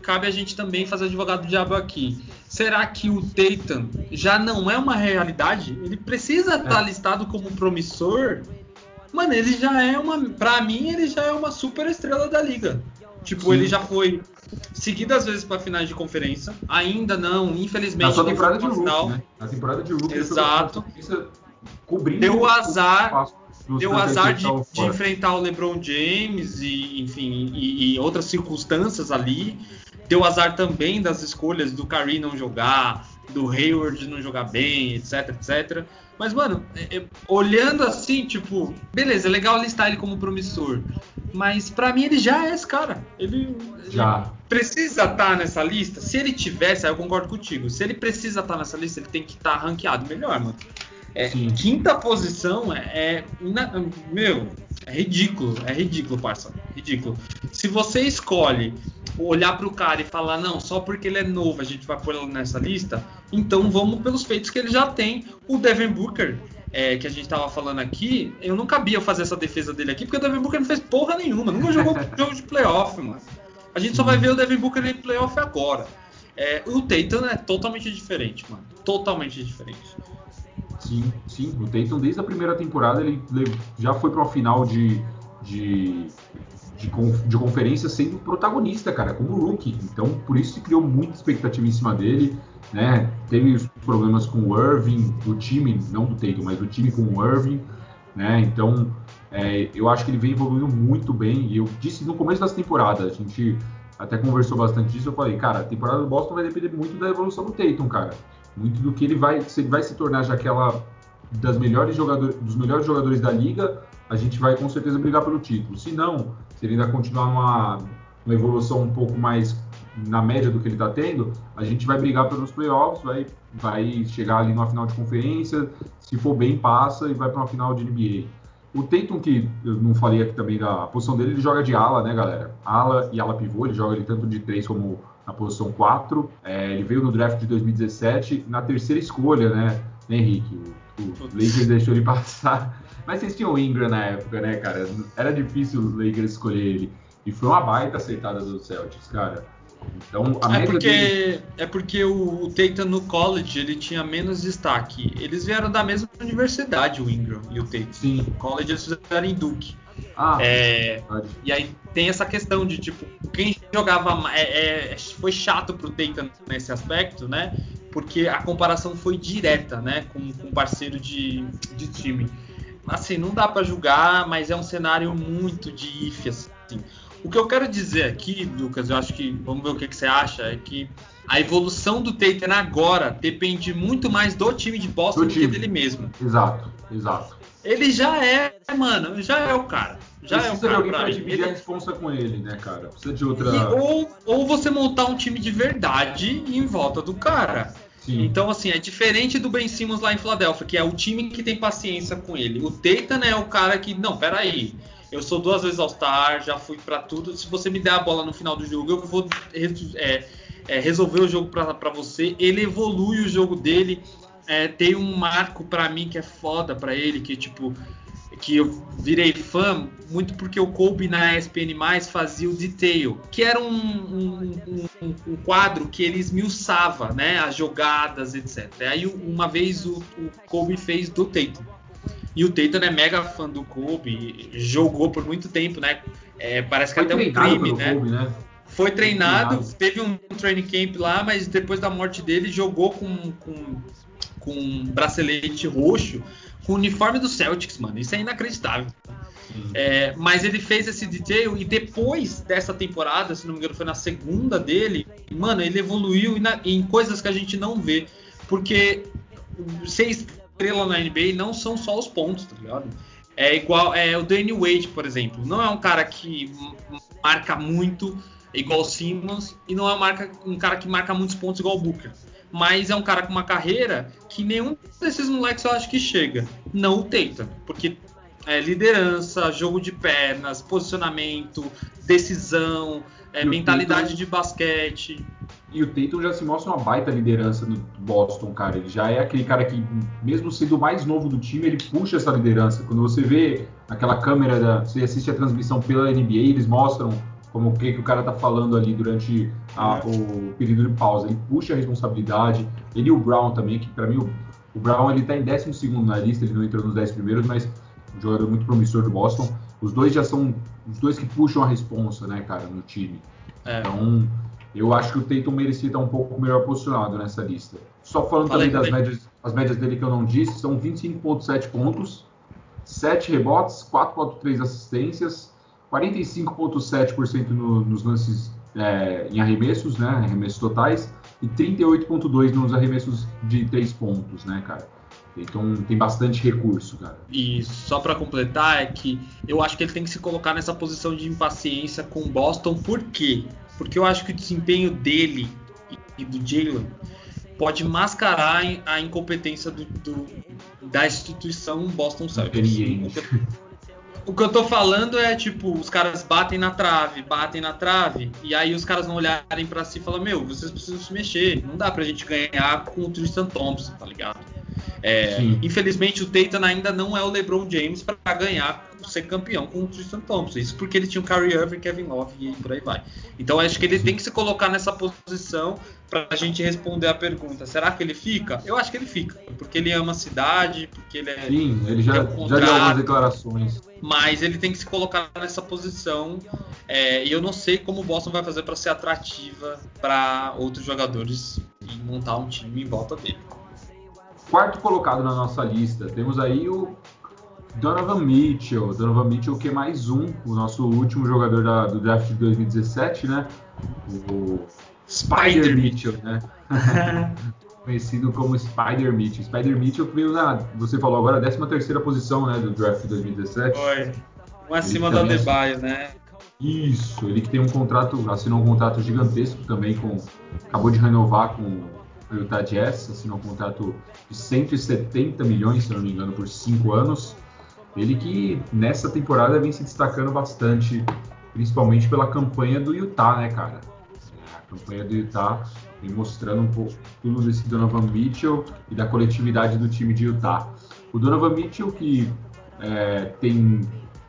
Cabe a gente também fazer advogado do diabo aqui. Será que o Tatum já não é uma realidade? Ele precisa estar é. listado como promissor Mano, ele já é uma. Pra mim, ele já é uma super estrela da liga. Tipo, Sim. ele já foi seguidas vezes para finais de conferência. Ainda não, infelizmente. Na temporada de rookie, né? Na temporada de rookie. Exato. Cobrindo deu azar. Deu azar de, de, enfrentar o LeBron James e, enfim, e, e, outras circunstâncias ali. Deu azar também das escolhas do Curry não jogar, do Hayward não jogar bem, etc, etc. Mas, mano, é, é, olhando assim, tipo, beleza, é legal listar ele como promissor. Mas para mim ele já é esse cara. Ele, já. Precisa estar tá nessa lista. Se ele tivesse, aí eu concordo contigo. Se ele precisa estar tá nessa lista, ele tem que estar tá ranqueado melhor, mano. É, quinta posição é, é meu, é ridículo, é ridículo, parça, ridículo. Se você escolhe olhar para o cara e falar não, só porque ele é novo a gente vai pôr ele nessa lista, então vamos pelos feitos que ele já tem. O Devin Booker é, que a gente tava falando aqui, eu não cabia fazer essa defesa dele aqui, porque o Devin Booker não fez porra nenhuma, nunca jogou jogo de playoff, mano. A gente só vai ver o Devin Booker em playoff agora. É, o Tatum é totalmente diferente, mano. Totalmente diferente. Sim, sim. O Tatum, desde a primeira temporada, ele já foi para uma final de, de, de, de, conferência sendo protagonista, cara, como rookie. Então, por isso se criou muita expectativa em cima dele né? Teve os problemas com o Irving, do time, não do Tatum, mas do time com o Irving, né? Então, é, eu acho que ele vem evoluindo muito bem. E eu disse no começo dessa temporada, a gente até conversou bastante disso. Eu falei, cara, a temporada do Boston vai depender muito da evolução do Tatum, cara. Muito do que ele vai, se ele vai se tornar já aquela das melhores jogadores, dos melhores jogadores da liga, a gente vai com certeza brigar pelo título. Se não, se ele ainda continuar numa, uma evolução um pouco mais na média do que ele está tendo, a gente vai brigar pelos playoffs, vai, vai chegar ali numa final de conferência, se for bem, passa e vai para uma final de NBA. O Tatum, que eu não falei aqui também da posição dele, ele joga de ala, né, galera? Ala e ala pivô, ele joga ele tanto de 3 como na posição 4. É, ele veio no draft de 2017, na terceira escolha, né, né Henrique? O, o Lakers deixou ele passar. Mas vocês tinham o Ingram na época, né, cara? Era difícil o Lakers escolher ele. E foi uma baita aceitada do Celtics, cara. Então, a é porque dele... é porque o, o Tatum no college ele tinha menos destaque. Eles vieram da mesma universidade, o Ingram e o Tatum. Sim. No college eles fizeram em Duke. Ah, é, e aí tem essa questão de tipo quem jogava é, é, foi chato pro Tatum nesse aspecto, né? Porque a comparação foi direta, né, com, com parceiro de, de time. Assim, não dá para julgar, mas é um cenário muito de if, assim. O que eu quero dizer aqui, Lucas, eu acho que vamos ver o que, que você acha, é que a evolução do Tatum agora depende muito mais do time de Boston do, do que dele mesmo. Exato, exato. Ele já é, mano, já é o cara. Já Precisa é o cara. alguém pra dividir ele... a responsa com ele, né, cara? Precisa de outra. E, ou, ou você montar um time de verdade em volta do cara. Sim. Então, assim, é diferente do Ben Simmons lá em Filadélfia, que é o time que tem paciência com ele. O Tatum é o cara que, não, peraí, eu sou duas vezes All-Star, já fui para tudo. Se você me der a bola no final do jogo, eu vou é, é, resolver o jogo para você. Ele evolui o jogo dele. É, tem um marco para mim que é foda para ele, que tipo que eu virei fã muito porque o Kobe na ESPN+, fazia o Detail, que era um, um, um, um quadro que ele esmiuçava, né, as jogadas, etc. Aí uma vez o, o Kobe fez do Tatum. E o Tatum é mega fã do Kobe, jogou por muito tempo, né? É, parece que Foi até um crime, né? Kobe, né? Foi treinado, teve um training camp lá, mas depois da morte dele jogou com, com, com um bracelete roxo, com o uniforme do Celtics, mano. Isso é inacreditável. É, mas ele fez esse detail e depois dessa temporada, se não me engano, foi na segunda dele, mano, ele evoluiu em coisas que a gente não vê. Porque ser estrela na NBA não são só os pontos, tá ligado? É igual é o Danny Wade, por exemplo. Não é um cara que marca muito igual o Simmons e não é marca, um cara que marca muitos pontos igual o Booker. Mas é um cara com uma carreira que nenhum desses moleques eu acho que chega. Não o Tatum, porque é, liderança, jogo de pernas, posicionamento, decisão, é, mentalidade Tatum... de basquete. E o Tatum já se mostra uma baita liderança no Boston, cara. Ele já é aquele cara que, mesmo sendo o mais novo do time, ele puxa essa liderança. Quando você vê aquela câmera, da, você assiste a transmissão pela NBA, eles mostram como o que, que o cara tá falando ali durante a, o período de pausa. Ele puxa a responsabilidade. Ele e o Brown também, que para mim o, o, Brown ele tá em 12 na lista, ele não entrou nos 10 primeiros, mas um jogador muito promissor do Boston. Os dois já são os dois que puxam a responsa, né, cara, no time. É. Então, eu acho que o Tatum merecia estar um pouco melhor posicionado nessa lista. Só falando Falei também das médias, as médias dele que eu não disse, são 25,7 pontos, 7 rebotes, 4,3 assistências, 45,7% no, nos lances é, em arremessos, né, arremessos totais, e 38,2% nos arremessos de 3 pontos, né, cara. Então tem bastante recurso, cara. E só para completar é que eu acho que ele tem que se colocar nessa posição de impaciência com o Boston, por quê? Porque eu acho que o desempenho dele e do Jalen pode mascarar a incompetência do, do, da instituição Boston Celtics. O que eu tô falando é tipo, os caras batem na trave, batem na trave, e aí os caras vão olharem para si e falar: Meu, vocês precisam se mexer, não dá pra gente ganhar com o Tristan Thompson, tá ligado? É, infelizmente o Tatum ainda não é o LeBron James para ganhar, ser campeão com o Tristan Thompson. Isso porque ele tinha o Kyrie Irving, Kevin Love e por aí vai. Então acho que ele tem que se colocar nessa posição para a gente responder a pergunta: será que ele fica? Eu acho que ele fica, porque ele ama a cidade, porque ele é. Sim, ele já, um já deu algumas declarações. Mas ele tem que se colocar nessa posição. É, e eu não sei como o Boston vai fazer para ser atrativa para outros jogadores e montar um time em volta dele. Quarto colocado na nossa lista, temos aí o Donovan Mitchell. Donovan Mitchell que é mais um, o nosso último jogador da, do draft de 2017, né? O Spider Mitchell, né? Conhecido como Spider Mitchell. Spider Mitchell que veio na, você falou agora, 13 terceira posição, né, do draft de 2017. Foi. Um acima do Adebayo, né? Isso, ele que tem um contrato, assinou um contrato gigantesco também com, acabou de renovar com o Utah Jazz, assinou um contrato de 170 milhões, se não me engano, por cinco anos. Ele que nessa temporada vem se destacando bastante, principalmente pela campanha do Utah, né, cara? A campanha do Utah vem mostrando um pouco tudo desse Donovan Mitchell e da coletividade do time de Utah. O Donovan Mitchell que é, tem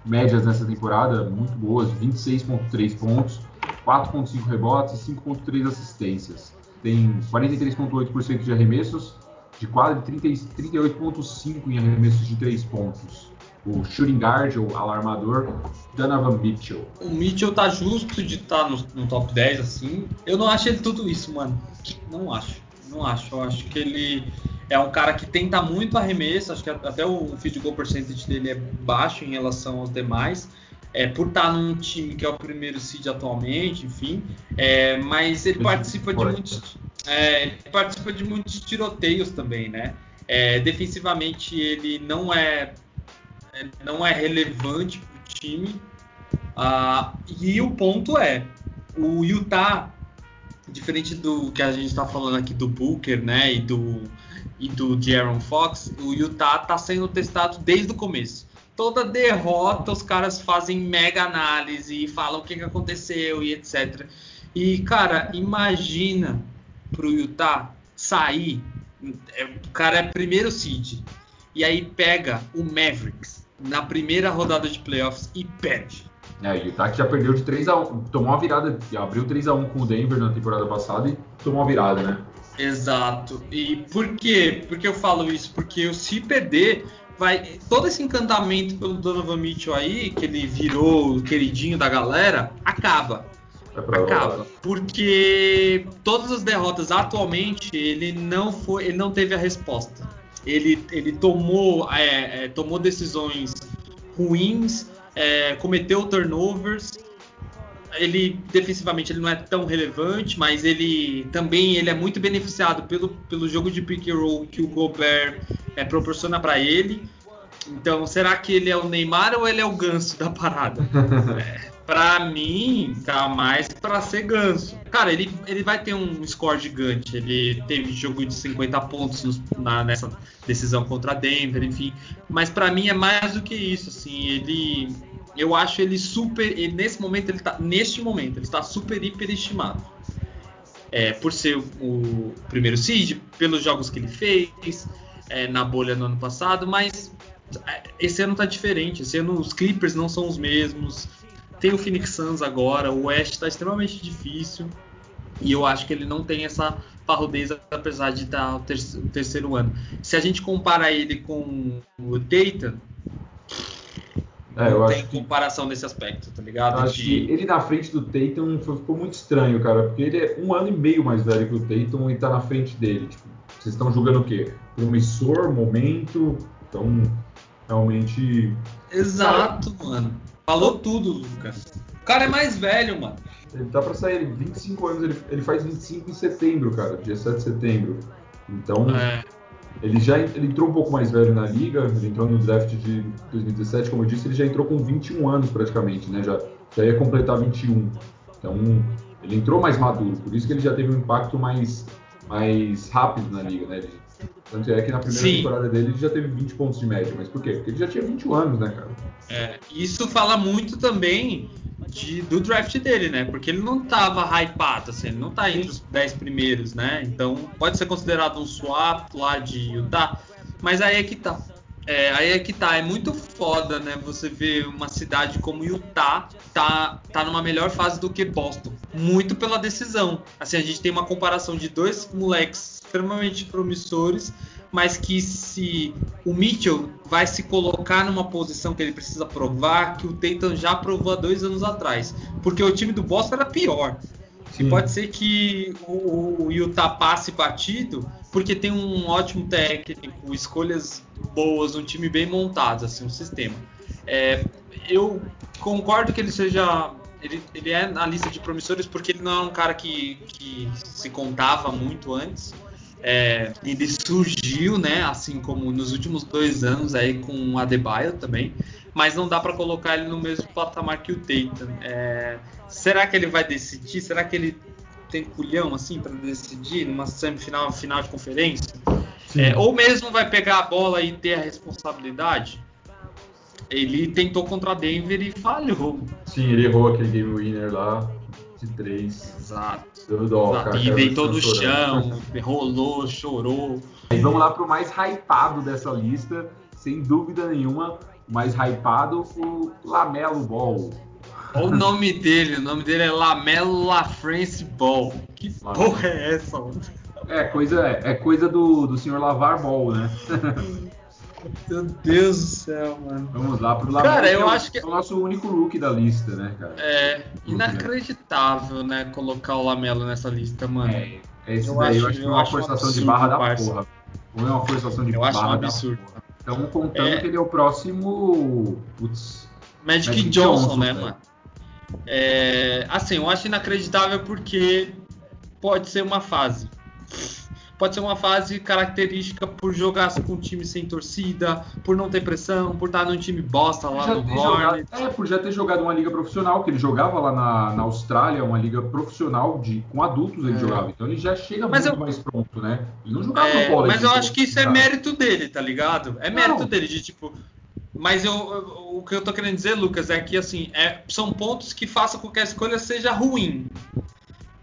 médias nessa temporada muito boas, 26.3 pontos, 4.5 rebotes e 5.3 assistências tem 43,8% de arremessos, de quadra 38,5% em arremessos de 3 pontos. O shooting guard, ou alarmador, Donovan Mitchell. O Mitchell tá justo de estar tá no, no, top 10, assim. Eu não acho ele tudo isso, mano. Não acho. Não acho. Eu acho que ele é um cara que tenta muito arremesso. Acho que até o field goal percentage dele é baixo em relação aos demais é, por estar num time que é o primeiro seed atualmente, enfim, é, mas ele participa de muitos, é, participa de muitos tiroteios também, né? É, defensivamente ele não é, é não é relevante para o time. Ah, e o ponto é, o Utah, diferente do que a gente está falando aqui do Booker, né, e do e do Jaron Fox, o Utah está sendo testado desde o começo toda derrota os caras fazem mega análise e falam o que, que aconteceu e etc. E, cara, imagina pro Utah sair, é, o cara é primeiro seed, e aí pega o Mavericks na primeira rodada de playoffs e perde. É, o Utah que já perdeu de 3 a 1 tomou uma virada, abriu 3 a 1 com o Denver na temporada passada e tomou uma virada, né? Exato. E por quê? Por que eu falo isso? Porque se perder, vai todo esse encantamento pelo Donovan Mitchell aí, que ele virou o queridinho da galera, acaba. É acaba. Porque todas as derrotas atualmente ele não foi, ele não teve a resposta. Ele, ele tomou, é, é, tomou decisões ruins, é, cometeu turnovers. Ele defensivamente ele não é tão relevante, mas ele também ele é muito beneficiado pelo, pelo jogo de pick and roll que o Gobert é, proporciona para ele. Então, será que ele é o Neymar ou ele é o ganso da parada? é, pra mim, tá mais pra ser ganso. Cara, ele, ele vai ter um score gigante. Ele teve jogo de 50 pontos na, nessa decisão contra a Denver, enfim. Mas para mim é mais do que isso, assim. Ele. Eu acho ele super. Ele, nesse momento, ele tá. Neste momento, ele está super hiper estimado é, por ser o primeiro seed, pelos jogos que ele fez é, na bolha no ano passado, mas esse ano tá diferente. Esse ano os Clippers não são os mesmos. Tem o Phoenix Suns agora, o West está extremamente difícil. E eu acho que ele não tem essa parrudez, apesar de estar o terceiro ano. Se a gente compara ele com o Dayton, É, não tem comparação que... nesse aspecto, tá ligado? Acho que ele na frente do Tatum ficou muito estranho, cara, porque ele é um ano e meio mais velho que o Tatum e tá na frente dele. Tipo, vocês estão jogando o quê? Promissor, momento, então realmente. Exato, cara... mano. Falou tudo, Lucas. O cara é mais velho, mano. Ele tá pra sair, ele 25 anos, ele, ele faz 25 em setembro, cara, dia 7 de setembro. Então, é. Ele já ele entrou um pouco mais velho na liga, ele entrou no draft de 2017, como eu disse, ele já entrou com 21 anos praticamente, né? Já, já ia completar 21. Então, ele entrou mais maduro, por isso que ele já teve um impacto mais, mais rápido na liga, né? Ele, tanto é que na primeira Sim. temporada dele ele já teve 20 pontos de média. Mas por quê? Porque ele já tinha 21 anos, né, cara? É, isso fala muito também de, do draft dele, né? Porque ele não tava hypado, assim, ele não tá entre os 10 primeiros, né? Então pode ser considerado um swap lá de Utah, mas aí é que tá. É, aí é que tá, é muito foda, né? Você ver uma cidade como Utah tá, tá numa melhor fase do que Boston. Muito pela decisão. Assim, a gente tem uma comparação de dois moleques extremamente promissores mas que se o Mitchell vai se colocar numa posição que ele precisa provar, que o Tatum já provou há dois anos atrás, porque o time do Boston era pior. E pode ser que o, o Utah passe batido, porque tem um ótimo técnico, escolhas boas, um time bem montado, assim, um sistema. É, eu concordo que ele seja ele, ele, é na lista de promissores porque ele não é um cara que, que se contava muito antes. É, ele surgiu, né, assim como nos últimos dois anos aí com o Adebayo também, mas não dá para colocar ele no mesmo patamar que o Tatum. É, será que ele vai decidir? Será que ele tem culhão assim para decidir numa semifinal, final de conferência? É, ou mesmo vai pegar a bola e ter a responsabilidade? Ele tentou contra a Denver e falhou. Sim, ele errou aquele game winner lá de três. Exato. Deu dó, Exato. Cara, e deitou no chão, rolou, chorou. E vamos lá pro mais hypado dessa lista, sem dúvida nenhuma, o mais hypado, o Lamelo Ball. Olha o nome dele, o nome dele é Lamelo LaFrance Ball. Que Lamelo. porra é essa, mano? É coisa, é coisa do, do senhor Lavar Ball, né? Meu Deus do céu, mano. Vamos lá pro Lamelo. Cara, eu é acho que é o nosso único look da lista, né, cara? É inacreditável, né, colocar o Lamelo nessa lista, mano. É, é esse eu daí acho, eu acho que é uma forçação um de barra da porra. Ou é uma forçação de eu barra acho um absurdo. da porra. Estamos contando é... que ele é o próximo. Putz, Magic, Magic Johnson, Johnson, né, mano? É, assim, eu acho inacreditável porque pode ser uma fase pode ser uma fase característica por jogar com um time sem torcida, por não ter pressão, por estar num time bosta lá já no Hornets. é, por já ter jogado uma liga profissional, que ele jogava lá na, na Austrália, uma liga profissional de com adultos ele é. jogava. Então ele já chega mas muito eu, mais pronto, né? Ele não jogava é, no college. Mas eu acho que isso é mérito dele, tá ligado? É mérito não. dele de tipo mas eu, eu, o que eu tô querendo dizer, Lucas, é que assim, é, são pontos que façam com que a escolha seja ruim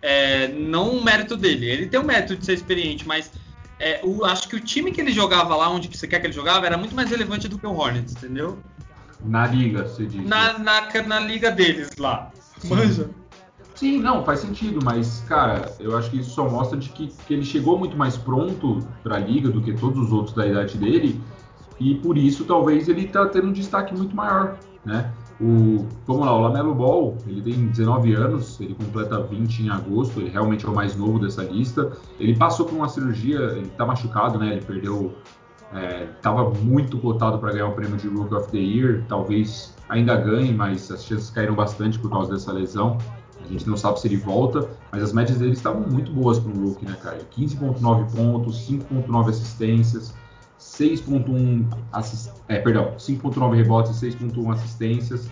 é, não o mérito dele. Ele tem o mérito de ser experiente, mas é, o, acho que o time que ele jogava lá, onde você quer que ele jogava, era muito mais relevante do que o Hornets, entendeu? Na liga, você diz. Na, na, na liga deles lá. Sim. Manja. Sim, não, faz sentido, mas, cara, eu acho que isso só mostra de que, que ele chegou muito mais pronto para a liga do que todos os outros da idade dele, e por isso talvez ele tá tendo um destaque muito maior, né? O, vamos lá, o Lamelo Ball, ele tem 19 anos, ele completa 20 em agosto, ele realmente é o mais novo dessa lista. Ele passou por uma cirurgia, ele tá machucado, né? Ele perdeu, estava é, muito cotado para ganhar o prêmio de Rookie of the Year, talvez ainda ganhe, mas as chances caíram bastante por causa dessa lesão. A gente não sabe se ele volta, mas as médias dele estavam muito boas para o Rookie, né, cara? 15.9 pontos, 5.9 assistências, 6.1 assist... é, perdão, 5.9 rebotes e 6.1 assistências,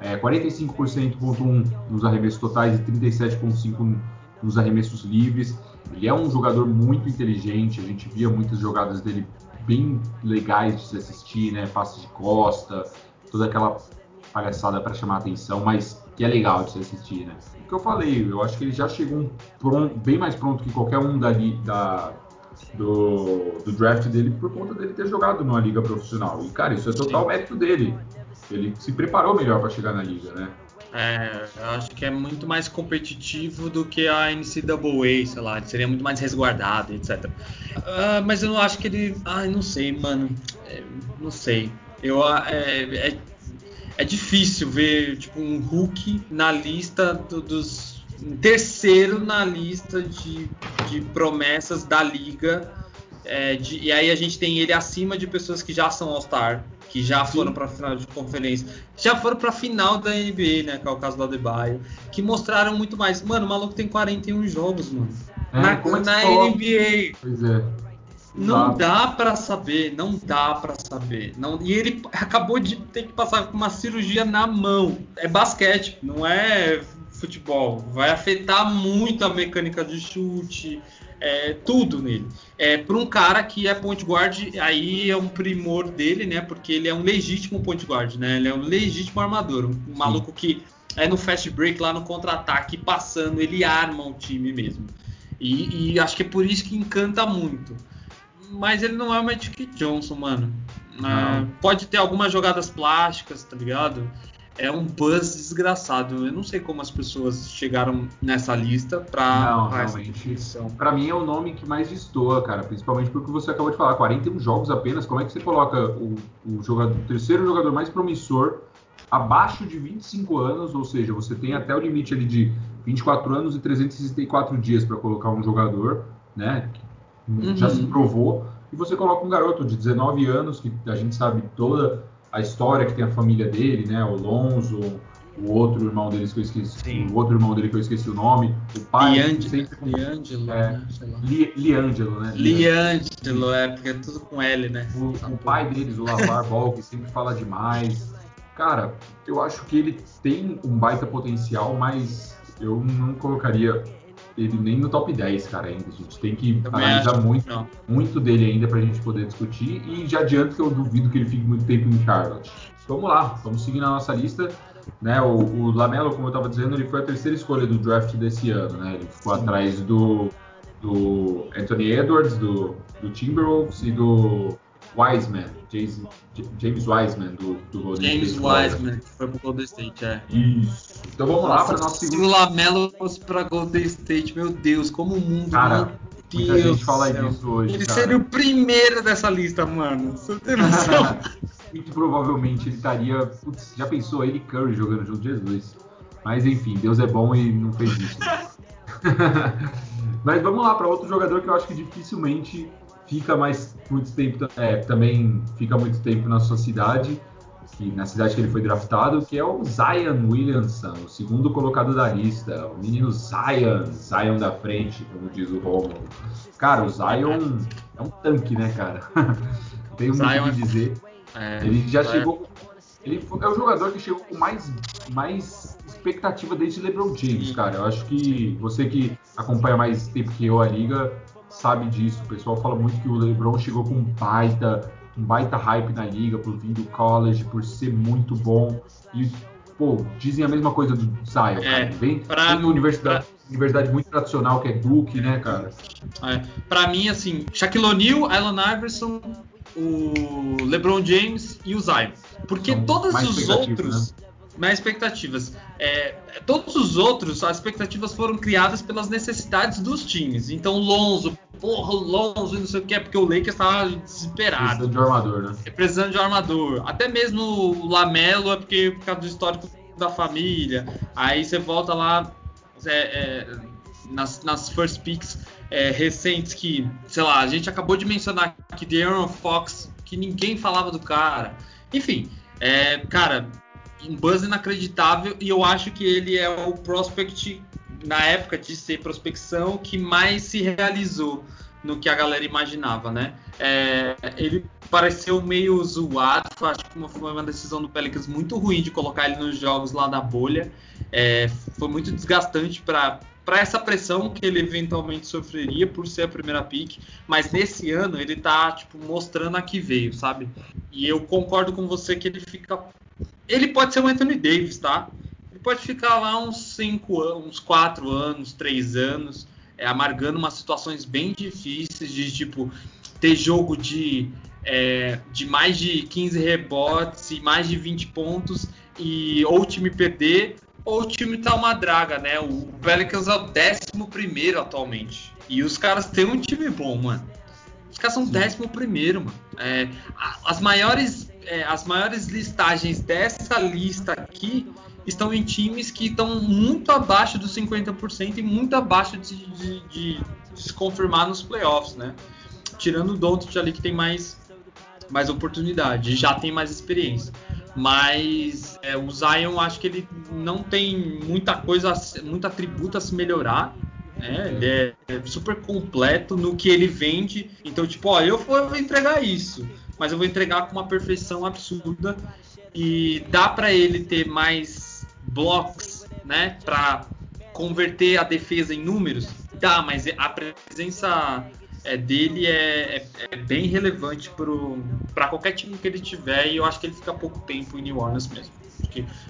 é, 45.1 nos arremessos totais e 37.5 nos arremessos livres. Ele é um jogador muito inteligente, a gente via muitas jogadas dele bem legais de se assistir, né? Passe de costa, toda aquela palhaçada para chamar atenção, mas que é legal de se assistir, né? O que eu falei, eu acho que ele já chegou pronto, bem mais pronto que qualquer um dali, da, do, do, draft dele por conta dele ter jogado numa liga profissional. E, cara, isso é total Sim. mérito dele. Ele se preparou melhor para chegar na liga, né? É, eu acho que é muito mais competitivo do que a NCAA, sei lá, ele seria muito mais resguardado, etc. Uh, ah, mas eu não acho que ele. Ai, não sei, mano. É, não sei. Eu, é, é, é difícil ver tipo um Hulk na lista do, dos terceiro na lista de, de promessas da liga. É, de, e aí a gente tem ele acima de pessoas que já são All-Star, que já foram para final de conferência, já foram para final da NBA, né? Que é o caso do Adebayo, que mostraram muito mais. Mano, o maluco tem 41 jogos, mano. É, na, é na NBA. Pois é. Não dá para saber, não dá para saber. Não, e ele acabou de ter que passar com uma cirurgia na mão. É basquete, não é futebol. Vai afetar muito a mecânica de chute, é, tudo nele. É, para um cara que é point guard, aí é um primor dele, né? Porque ele é um legítimo point guard, né? Ele é um legítimo armador, um maluco que é no fast break lá no contra-ataque passando, ele arma o time mesmo. E, e acho que é por isso que encanta muito mas ele não é o Magic Johnson, mano. É, pode ter algumas jogadas plásticas, tá ligado? É um buzz desgraçado. Eu não sei como as pessoas chegaram nessa lista pra. Não, realmente. Pra mim é o nome que mais destoa, cara. Principalmente porque você acabou de falar. 41 jogos apenas. Como é que você coloca o, o, jogador, o terceiro jogador mais promissor abaixo de 25 anos? Ou seja, você tem até o limite ali de 24 anos e 364 dias para colocar um jogador, né? uhum. já se provou, e você coloca um garoto de 19 anos, que a gente sabe toda a história que tem a família dele, né? O Lonzo, o outro irmão dele que eu esqueci, Sim. o outro irmão dele que eu esqueci o nome, o pai Liangelo, sempre com... Liangelo, é, né? Li, Liangelo, né? Liangelo, é, porque é tudo com L, né? O, o pai deles, o Lavar Ball, que sempre fala demais. Cara, eu acho que ele tem um baita potencial, mas eu não colocaria ele nem no top 10, cara, ainda. A gente tem que Também analisar muito, muito dele ainda pra gente poder discutir. E já adianto que eu duvido que ele fique muito tempo em Charlotte. Vamos lá, vamos seguir na nossa lista. Né, o, o Lamelo, como eu estava dizendo, ele foi a terceira escolha do draft desse ano. Né? Ele ficou Sim. atrás do, do Anthony Edwards, do, do Timberwolves e do Wiseman, James, James Wiseman do, do Golden James State. James Wiseman, que foi pro Golden State, é. Isso. Então vamos lá para nosso segundo. Se o Lamelo fosse para Golden State, meu Deus, como o mundo. Cara, Deus muita gente fala disso hoje. Ele cara. seria o primeiro dessa lista, mano. Você tem noção? Muito provavelmente ele estaria. Putz, já pensou ele Curry jogando junto Jesus? Mas enfim, Deus é bom e não fez isso. Mas vamos lá para outro jogador que eu acho que dificilmente fica mais muito tempo é, também fica muito tempo na sua cidade que na cidade que ele foi draftado que é o Zion Williamson o segundo colocado da lista o menino Zion Zion da frente como diz o Romulo. Cara o Zion é um tanque né cara? Tem muito o que é dizer. É, ele já chegou ele é o jogador que chegou com mais mais expectativa desde LeBron James cara. Eu acho que você que acompanha mais tempo que eu a liga sabe disso. O pessoal fala muito que o LeBron chegou com um baita, um baita hype na liga por vir do college, por ser muito bom. E, pô, dizem a mesma coisa do Zion, é, Vem, pra, vem universidade, pra... universidade muito tradicional, que é Duke, né, cara? É, pra mim, assim, Shaquille O'Neal, Allen Iverson, o LeBron James e o Zion. Porque São todos os outros... Né? Mais expectativas. É, todos os outros, as expectativas foram criadas pelas necessidades dos times. Então, Lonzo, porra, Lonzo, não sei o que, é porque o Lakers estava desesperado. Precisando de armador, né? É, precisando de armador. Até mesmo o Lamelo é porque por causa do histórico da família. Aí você volta lá é, é, nas, nas first picks é, recentes que, sei lá, a gente acabou de mencionar que De'Aaron Fox, que ninguém falava do cara. Enfim, é, cara, um buzz inacreditável e eu acho que ele é o prospect na época de ser prospecção que mais se realizou no que a galera imaginava, né? É, ele pareceu meio zoado, acho que foi uma decisão do Pelicans muito ruim de colocar ele nos jogos lá da bolha. É, foi muito desgastante para para essa pressão que ele eventualmente sofreria por ser a primeira pick, mas nesse ano ele tá tipo mostrando a que veio, sabe? E eu concordo com você que ele fica ele pode ser o Anthony Davis, tá? Ele pode ficar lá uns 5 anos, uns 4 anos, 3 anos, é, amargando umas situações bem difíceis de tipo ter jogo de, é, de mais de 15 rebotes e mais de 20 pontos e ou o time perder ou o time tá uma draga, né? O Pelicans é o 11 atualmente. E os caras têm um time bom, mano. Os caras são 11, mano. É, as maiores é, as maiores listagens dessa lista aqui estão em times que estão muito abaixo dos 50% e muito abaixo de, de, de, se confirmar nos playoffs, né? Tirando o Doncic ali que tem mais, mais oportunidade, já tem mais experiência. Mas é, o Zion, acho que ele não tem muita coisa, muito atributo a se melhorar. Né? Ele é, é super completo no que ele vende. Então, tipo, ó, eu vou entregar isso, mas eu vou entregar com uma perfeição absurda. E dá para ele ter mais blocos, né? Para converter a defesa em números? Dá, mas a presença é, dele é, é, é, bem relevante para qualquer time que ele tiver e eu acho que ele fica pouco tempo em New Orleans mesmo.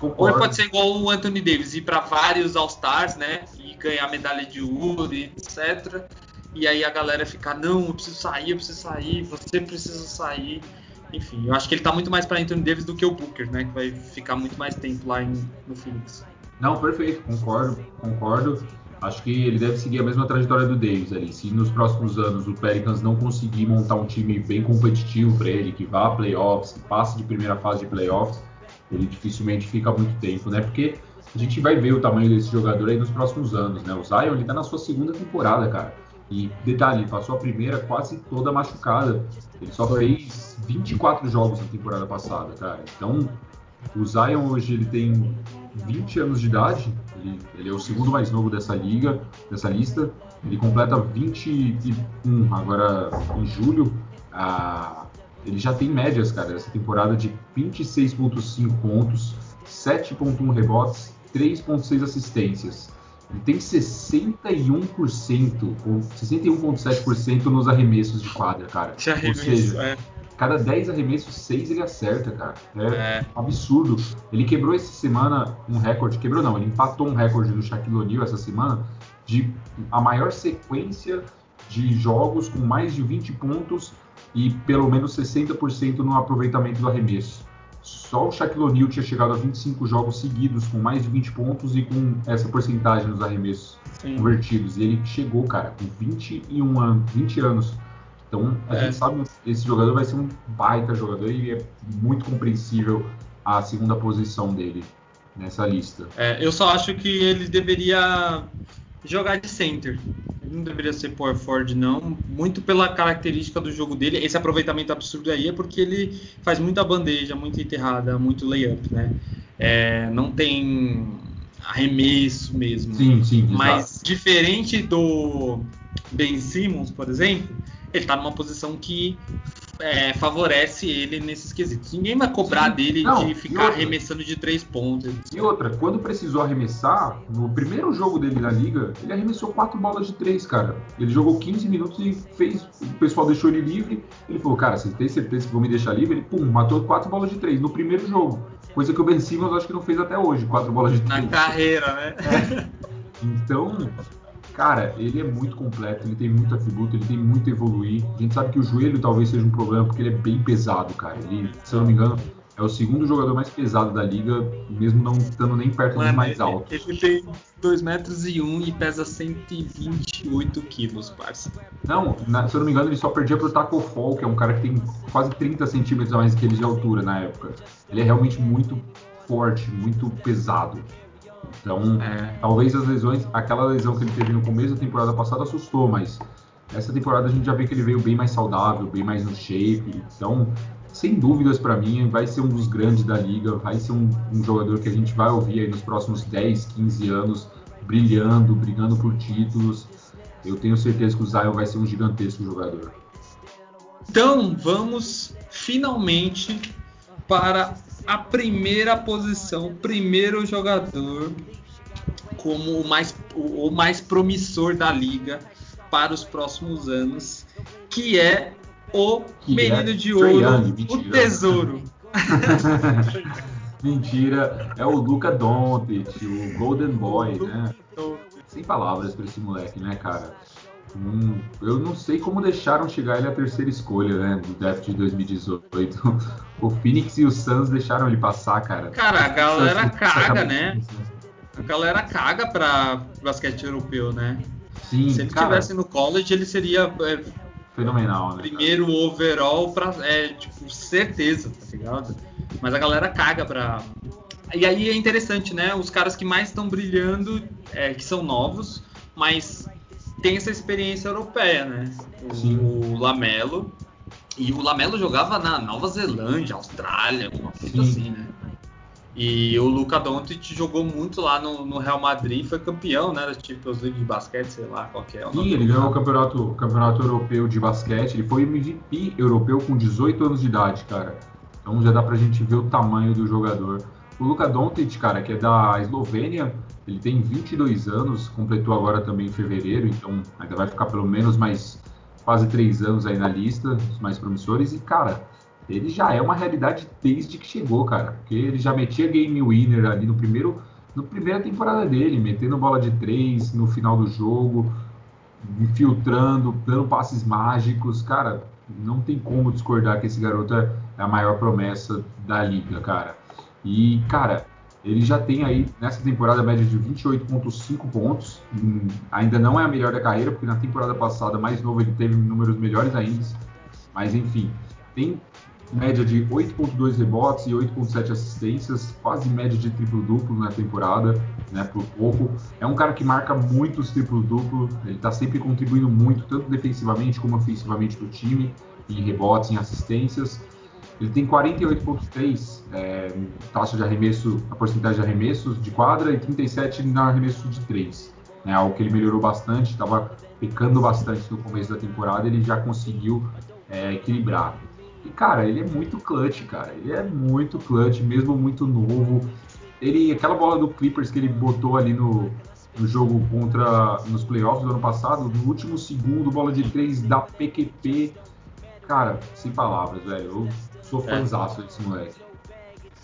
Ou pode ser igual o Anthony Davis, ir para vários All-Stars, né? E ganhar medalha de ouro, etc. E aí a galera ficar, não, eu preciso sair, eu preciso sair, você precisa sair. Enfim, eu acho que ele tá muito mais para Anthony Davis do que o Booker, né? Que vai ficar muito mais tempo lá em, no Phoenix. Não, perfeito, concordo, concordo. Acho que ele deve seguir a mesma trajetória do Davis ali. Se nos próximos anos o Pelicans não conseguir montar um time bem competitivo para ele, que vá a playoffs, que passe de primeira fase de playoffs, ele dificilmente fica muito tempo, né? Porque a gente vai ver o tamanho desse jogador aí nos próximos anos, né? O Zion ele tá na sua segunda temporada, cara. E detalhe, passou a primeira quase toda machucada. Ele só fez 24 jogos na temporada passada, cara. Então, o Zion hoje ele tem 20 anos de idade, ele, ele, é o segundo mais novo dessa liga, dessa lista. Ele completa 21 agora em julho. Ah, ele já tem médias, cara, essa temporada de 26,5 pontos, 7,1 rebotes, 3,6 assistências. Ele tem 61%, ou 61,7% nos arremessos de quadra, cara. Ou seja, é cada 10 arremessos, 6 ele acerta, cara. É, é, absurdo. Ele quebrou essa semana um recorde, quebrou não, ele empatou um recorde do Shaquille O'Neal essa semana de a maior sequência de jogos com mais de 20 pontos e pelo menos 60% no aproveitamento do arremesso. Só o Shaquille O'Neal tinha chegado a 25 jogos seguidos com mais de 20 pontos e com essa porcentagem nos arremessos Sim. convertidos. E ele chegou, cara, com 21 anos, 20 anos então a é. gente sabe que esse jogador vai ser um baita jogador e é muito compreensível a segunda posição dele nessa lista. É, eu só acho que ele deveria jogar de center. Ele não deveria ser power forward, não. Muito pela característica do jogo dele. Esse aproveitamento absurdo aí é porque ele faz muita bandeja, muita enterrada, muito layup, né? É, não tem arremesso mesmo. Sim, sim. Mas exato. diferente do Ben Simmons, por exemplo, ele está numa posição que é, favorece ele nesses quesitos. Ninguém vai cobrar Sim. dele Não, de ficar arremessando de três pontos. E outra, quando precisou arremessar, no primeiro jogo dele na liga, ele arremessou quatro bolas de três, cara. Ele jogou 15 minutos e fez. O pessoal deixou ele livre. Ele falou, cara, você tem certeza que vão me deixar livre? Ele, pum, matou quatro bolas de três no primeiro jogo. Coisa que o Ben Simmons acho que não fez até hoje, quatro bolas de três. Na carreira, né? É. Então, Cara, ele é muito completo, ele tem muito atributo, ele tem muito a evoluir. A gente sabe que o joelho talvez seja um problema porque ele é bem pesado, cara. Ele, se eu não me engano, é o segundo jogador mais pesado da liga, mesmo não estando nem perto Mano, dos mais altos. Ele tem 2 metros e 1 um e pesa 128 quilos, parça. Não, na, se eu não me engano, ele só perdia pro Taco Fall, que é um cara que tem quase 30 centímetros a mais que ele de altura na época. Ele é realmente muito forte, muito pesado. Então, é. talvez as lesões, aquela lesão que ele teve no começo da temporada passada assustou, mas essa temporada a gente já vê que ele veio bem mais saudável, bem mais no shape. Então, sem dúvidas para mim, vai ser um dos grandes da liga, vai ser um, um, jogador que a gente vai ouvir aí nos próximos 10, 15 anos, brilhando, brigando por títulos. Eu tenho certeza que o Zion vai ser um gigantesco jogador. Então, vamos finalmente para a primeira posição, o primeiro jogador como o mais, o, mais promissor da liga para os próximos anos, que é o que menino é de ouro, Young, o tesouro. mentira, é o Luca Doncic, o Golden Boy, né? Sem palavras para esse moleque, né, cara? Hum, eu não sei como deixaram chegar ele à terceira escolha, né, do draft de 2018. o Phoenix e o Suns deixaram ele passar, cara. Cara, a galera caga, né? A galera caga pra basquete europeu, né? Sim, Se ele cara... tivesse no college, ele seria é, fenomenal, né? Primeiro overall pra, é, tipo, certeza, tá ligado? Mas a galera caga pra. E aí é interessante, né? Os caras que mais estão brilhando, é, que são novos, mas tem essa experiência europeia, né? Sim. O Lamelo. E o Lamelo jogava na Nova Zelândia, Austrália, uma coisa assim, né? E o Luca Doncic jogou muito lá no, no, Real Madrid, foi campeão, né, da Champions League de basquete, sei lá qual é o Sim, ele ganhou o campeonato, o campeonato europeu de basquete, ele foi MVP europeu com 18 anos de idade, cara. Então já dá pra gente ver o tamanho do jogador. O Luka Doncic, cara, que é da Eslovênia, ele tem 22 anos, completou agora também em fevereiro, então ainda vai ficar pelo menos mais quase 3 anos aí na lista, os mais promissores. E, cara, ele já é uma realidade desde que chegou, cara. Porque ele já metia game winner ali no primeiro, no primeira temporada dele, metendo bola de três no final do jogo, infiltrando, dando passes mágicos, cara. Não tem como discordar que esse garoto é a maior promessa da liga, cara. E, cara, ele já tem aí nessa temporada média de 28,5 pontos. Ainda não é a melhor da carreira, porque na temporada passada, mais novo, ele teve números melhores ainda. Mas enfim, tem média de 8,2 rebotes e 8,7 assistências, quase média de triplo-duplo na temporada, né, por pouco. É um cara que marca muitos triplo-duplo, ele está sempre contribuindo muito, tanto defensivamente como ofensivamente para o time, em rebotes, em assistências. Ele tem 48,3 é, taxa de arremesso, a porcentagem de arremessos de quadra e 37 no arremesso de 3. Né, algo que ele melhorou bastante, estava pecando bastante no começo da temporada, ele já conseguiu é, equilibrar. E, cara, ele é muito clutch, cara. Ele é muito clutch, mesmo muito novo. Ele, aquela bola do Clippers que ele botou ali no, no jogo contra nos playoffs do ano passado, no último segundo, bola de três da PQP. Cara, sem palavras, velho. Eu sou é. fãzaço desse moleque.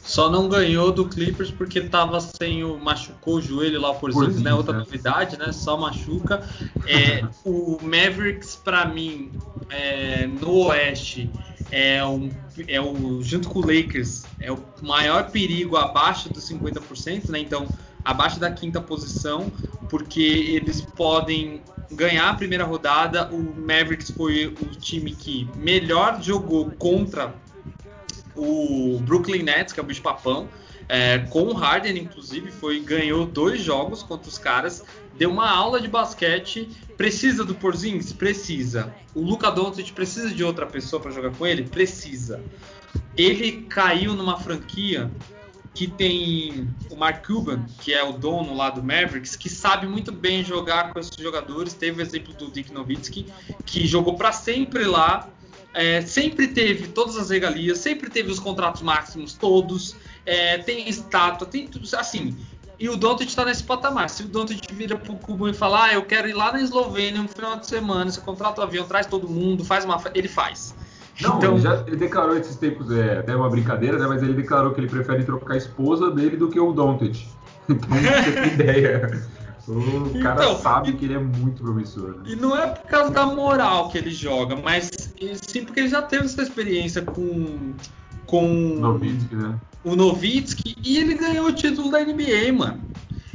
Só não ganhou do Clippers porque tava sem o. machucou o joelho lá por Porzingis, né? Outra né? novidade, né? Só machuca. É, o Mavericks, para mim, é, no Oeste, é, um, é o, junto com o Lakers, é o maior perigo abaixo dos 50%, né? Então, abaixo da quinta posição, porque eles podem ganhar a primeira rodada. O Mavericks foi o time que melhor jogou contra o Brooklyn Nets, que é o bicho papão. É, com o Harden, inclusive, foi ganhou dois jogos contra os caras, deu uma aula de basquete. Precisa do Porzingis? Precisa. O Luca Doncic precisa de outra pessoa para jogar com ele? Precisa. Ele caiu numa franquia que tem o Mark Cuban, que é o dono lá do Mavericks, que sabe muito bem jogar com esses jogadores. Teve o exemplo do Dick Nowitzki, que jogou para sempre lá, é, sempre teve todas as regalias, sempre teve os contratos máximos todos, é, tem estátua, tem tudo assim. E o Doncic está nesse patamar. Se o Doncic vira pro Cuban e falar, ah, eu quero ir lá na Eslovênia no final de semana, você contrata o avião, traz todo mundo, faz uma, ele faz. Não, então... ele, já, ele declarou esses tempos, é até uma brincadeira, né? Mas ele declarou que ele prefere trocar a esposa dele do que o Doncic. Então, você tem ideia. O cara então, sabe e, que ele é muito promissor. Né? E não é por causa da moral que ele joga, mas sim porque ele já teve essa experiência com. com Novitsky, né? O Novitsky e ele ganhou o título da NBA, mano.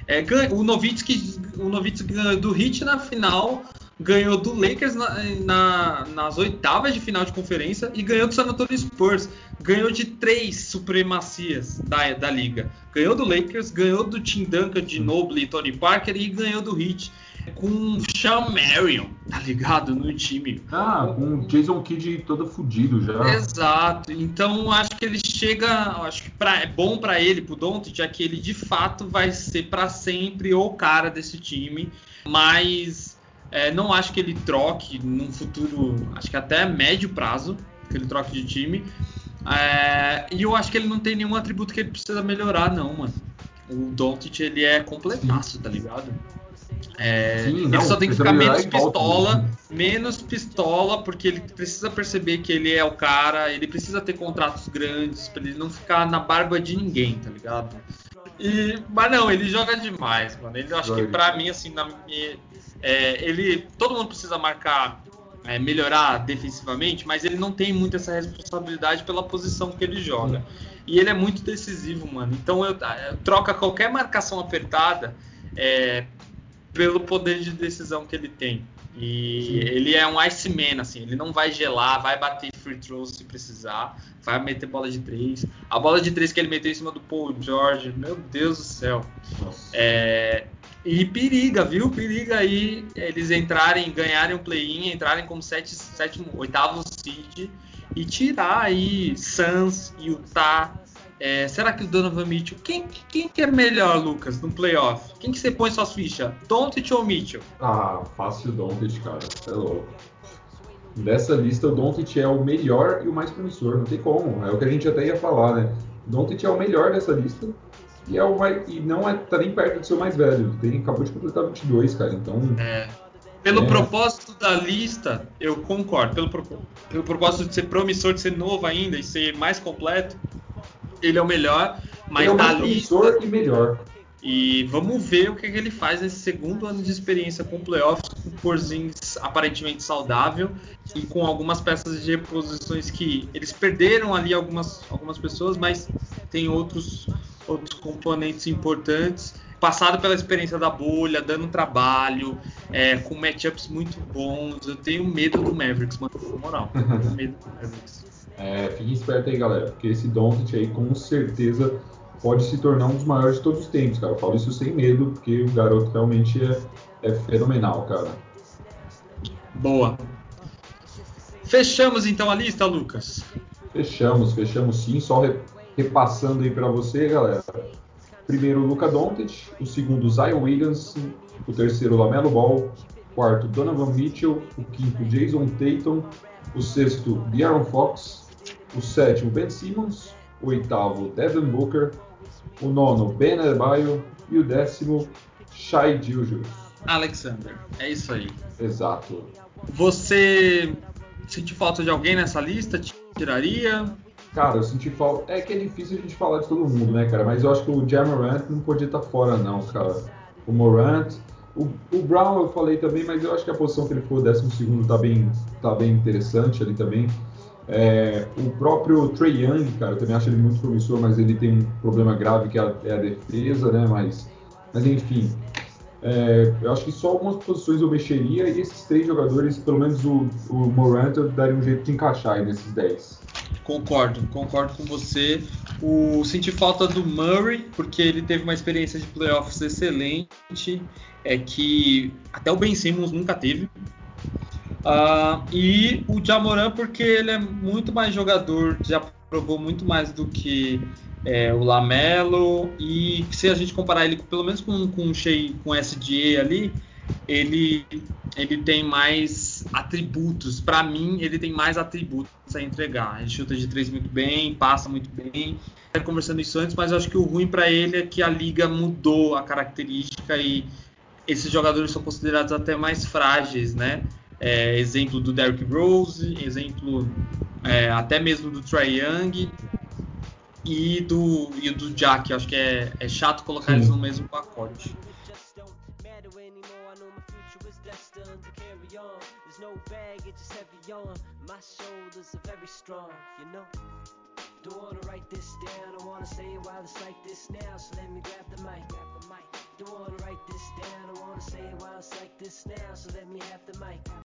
É, o Novitsky, o Novitsky ganhou do Heat na final, ganhou do Lakers na, na, nas oitavas de final de conferência e ganhou do San Antonio Spurs. Ganhou de três supremacias da, da liga. Ganhou do Lakers, ganhou do Tim Duncan de Noble e Tony Parker e ganhou do Heat com o Sean Marion, tá ligado? No time. Ah, com o Jason Kidd todo fudido já. Exato. Então acho que ele chega, acho que pra, é bom para ele, pro Doncic, já que ele de fato vai ser para sempre o cara desse time, mas é, não acho que ele troque num futuro, acho que até médio prazo, que ele troque de time. É, e eu acho que ele não tem nenhum atributo que ele precisa melhorar, não, mano. O Doncic, ele é completaço, tá ligado? É, Sim, ele não, só tem que ficar menos pistola, menos pistola, porque ele precisa perceber que ele é o cara, ele precisa ter contratos grandes, pra ele não ficar na barba de ninguém, tá ligado? E, mas não, ele joga demais, mano. Ele acho que pra mim, assim, na, é, ele. Todo mundo precisa marcar, é, melhorar defensivamente, mas ele não tem muito essa responsabilidade pela posição que ele joga. E ele é muito decisivo, mano. Então eu, eu troca qualquer marcação apertada. É, pelo poder de decisão que ele tem. E Sim. ele é um Iceman, assim, ele não vai gelar, vai bater free throw se precisar, vai meter bola de três. A bola de três que ele meteu em cima do Paul George, meu Deus do céu. É, e periga, viu? Periga aí eles entrarem, ganharem um play-in, entrarem como sétimo, oitavo seed e tirar aí Suns, Utah, é, será que o Donovan Mitchell. Quem, quem que é melhor, Lucas, no playoff? Quem que você põe suas fichas? Doncic ou Mitchell? Ah, fácil Doncic, cara. É louco. Dessa lista, o Doncic é o melhor e o mais promissor. Não tem como. É o que a gente até ia falar, né? O Doncic é o melhor dessa lista. E, é o mais, e não é, tá nem perto de ser o mais velho. Tem, acabou de completar 22, cara. Então. É. Pelo é. propósito da lista, eu concordo. Pelo, pelo propósito de ser promissor, de ser novo ainda e ser mais completo, ele é o melhor, mas ele é o mais lista, e melhor. E vamos ver o que, que, ele faz nesse segundo ano de experiência com playoffs, com Porzingis aparentemente saudável e com algumas peças de reposições que eles perderam ali algumas, algumas pessoas, mas tem outros, outros componentes importantes. Passado pela experiência da bolha, dando trabalho, é, com matchups muito bons. Eu tenho medo do Mavericks, mano, moral. Tenho medo do Mavericks. É, fique esperto aí, galera, porque esse Doncic aí com certeza pode se tornar um dos maiores de todos os tempos, cara. Eu falo isso sem medo, porque o garoto realmente é, é fenomenal, cara. Boa. Fechamos então a lista, Lucas? Fechamos, fechamos sim. Só repassando aí para você, galera. Primeiro, Luca Doncic. O segundo, Zion Williams. O terceiro, Lamelo Ball. O quarto, Donovan Mitchell. O quinto, Jason Tatum. O sexto, De'Aaron Fox o sétimo Ben Simmons, o oitavo Devin Booker, o nono Ben Adebayo e o décimo Shai Gilgeous. Alexander, é isso aí. Exato. Você sentiu falta de alguém nessa lista? Tiraria? Cara, eu senti falta. É que é difícil a gente falar de todo mundo, né, cara? Mas eu acho que o Jamorant não podia estar fora, não, cara. O Morant. O, o, Brown eu falei também, mas eu acho que a posição que ele ficou, 12 segundo, tá bem, tá bem interessante ali também. É, o próprio Trey Young, cara, eu também acho ele muito promissor, mas ele tem um problema grave que é a, é a defesa, né? Mas, mas enfim, é, eu acho que só algumas posições eu mexeria e esses três jogadores, pelo menos o, o Morant, eu daria um jeito de encaixar aí nesses 10. Concordo, concordo com você. O senti falta do Murray porque ele teve uma experiência de playoffs excelente, é que até o Ben Simmons nunca teve. Uh, e o Jamoran, porque ele é muito mais jogador, já provou muito mais do que é, o Lamelo. E se a gente comparar ele pelo menos com, com o Shea, com o SGA ali, ele, ele tem mais atributos. Para mim, ele tem mais atributos a entregar. Ele chuta de três muito bem, passa muito bem. Eu conversando isso antes, mas acho que o ruim para ele é que a liga mudou a característica e esses jogadores são considerados até mais frágeis, né? É, exemplo do Derrick Rose, exemplo é, até mesmo do Trae Young e do, e do Jack. Acho que é, é chato colocar Sim. eles no mesmo pacote. Don't wanna write this down, I wanna say it while it's like this now, so let me grab the mic.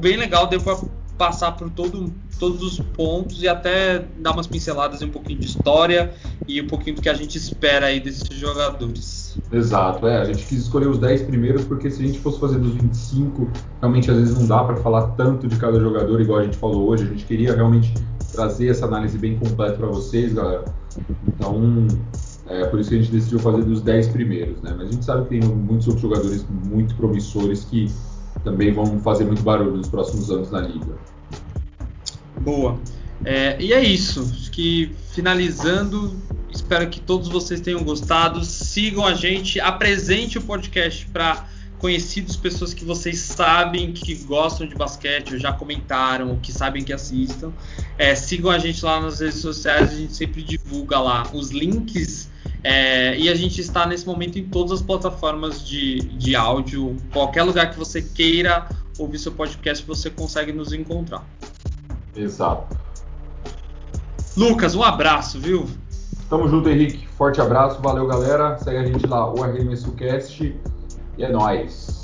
Bem legal, deu para passar por todo, todos os pontos e até dar umas pinceladas e um pouquinho de história e um pouquinho do que a gente espera aí desses jogadores. Exato, é, a gente quis escolher os 10 primeiros porque se a gente fosse fazer dos 25, realmente às vezes não dá para falar tanto de cada jogador igual a gente falou hoje, a gente queria realmente trazer essa análise bem completa para vocês, galera. Então, é por isso que a gente decidiu fazer dos 10 primeiros, né? Mas a gente sabe que tem muitos outros jogadores muito promissores que também vão fazer muito barulho nos próximos anos na liga. Boa. É, e é isso. Acho que finalizando, espero que todos vocês tenham gostado. Sigam a gente, apresente o podcast para conhecidos, pessoas que vocês sabem que gostam de basquete, ou já comentaram, ou que sabem que assistam. É, sigam a gente lá nas redes sociais, a gente sempre divulga lá os links é, e a gente está nesse momento em todas as plataformas de, de áudio, qualquer lugar que você queira ouvir seu podcast, você consegue nos encontrar. Exato. Lucas, um abraço, viu? Tamo junto, Henrique. Forte abraço, valeu, galera. Segue a gente lá, o RMSucast. E é nóis.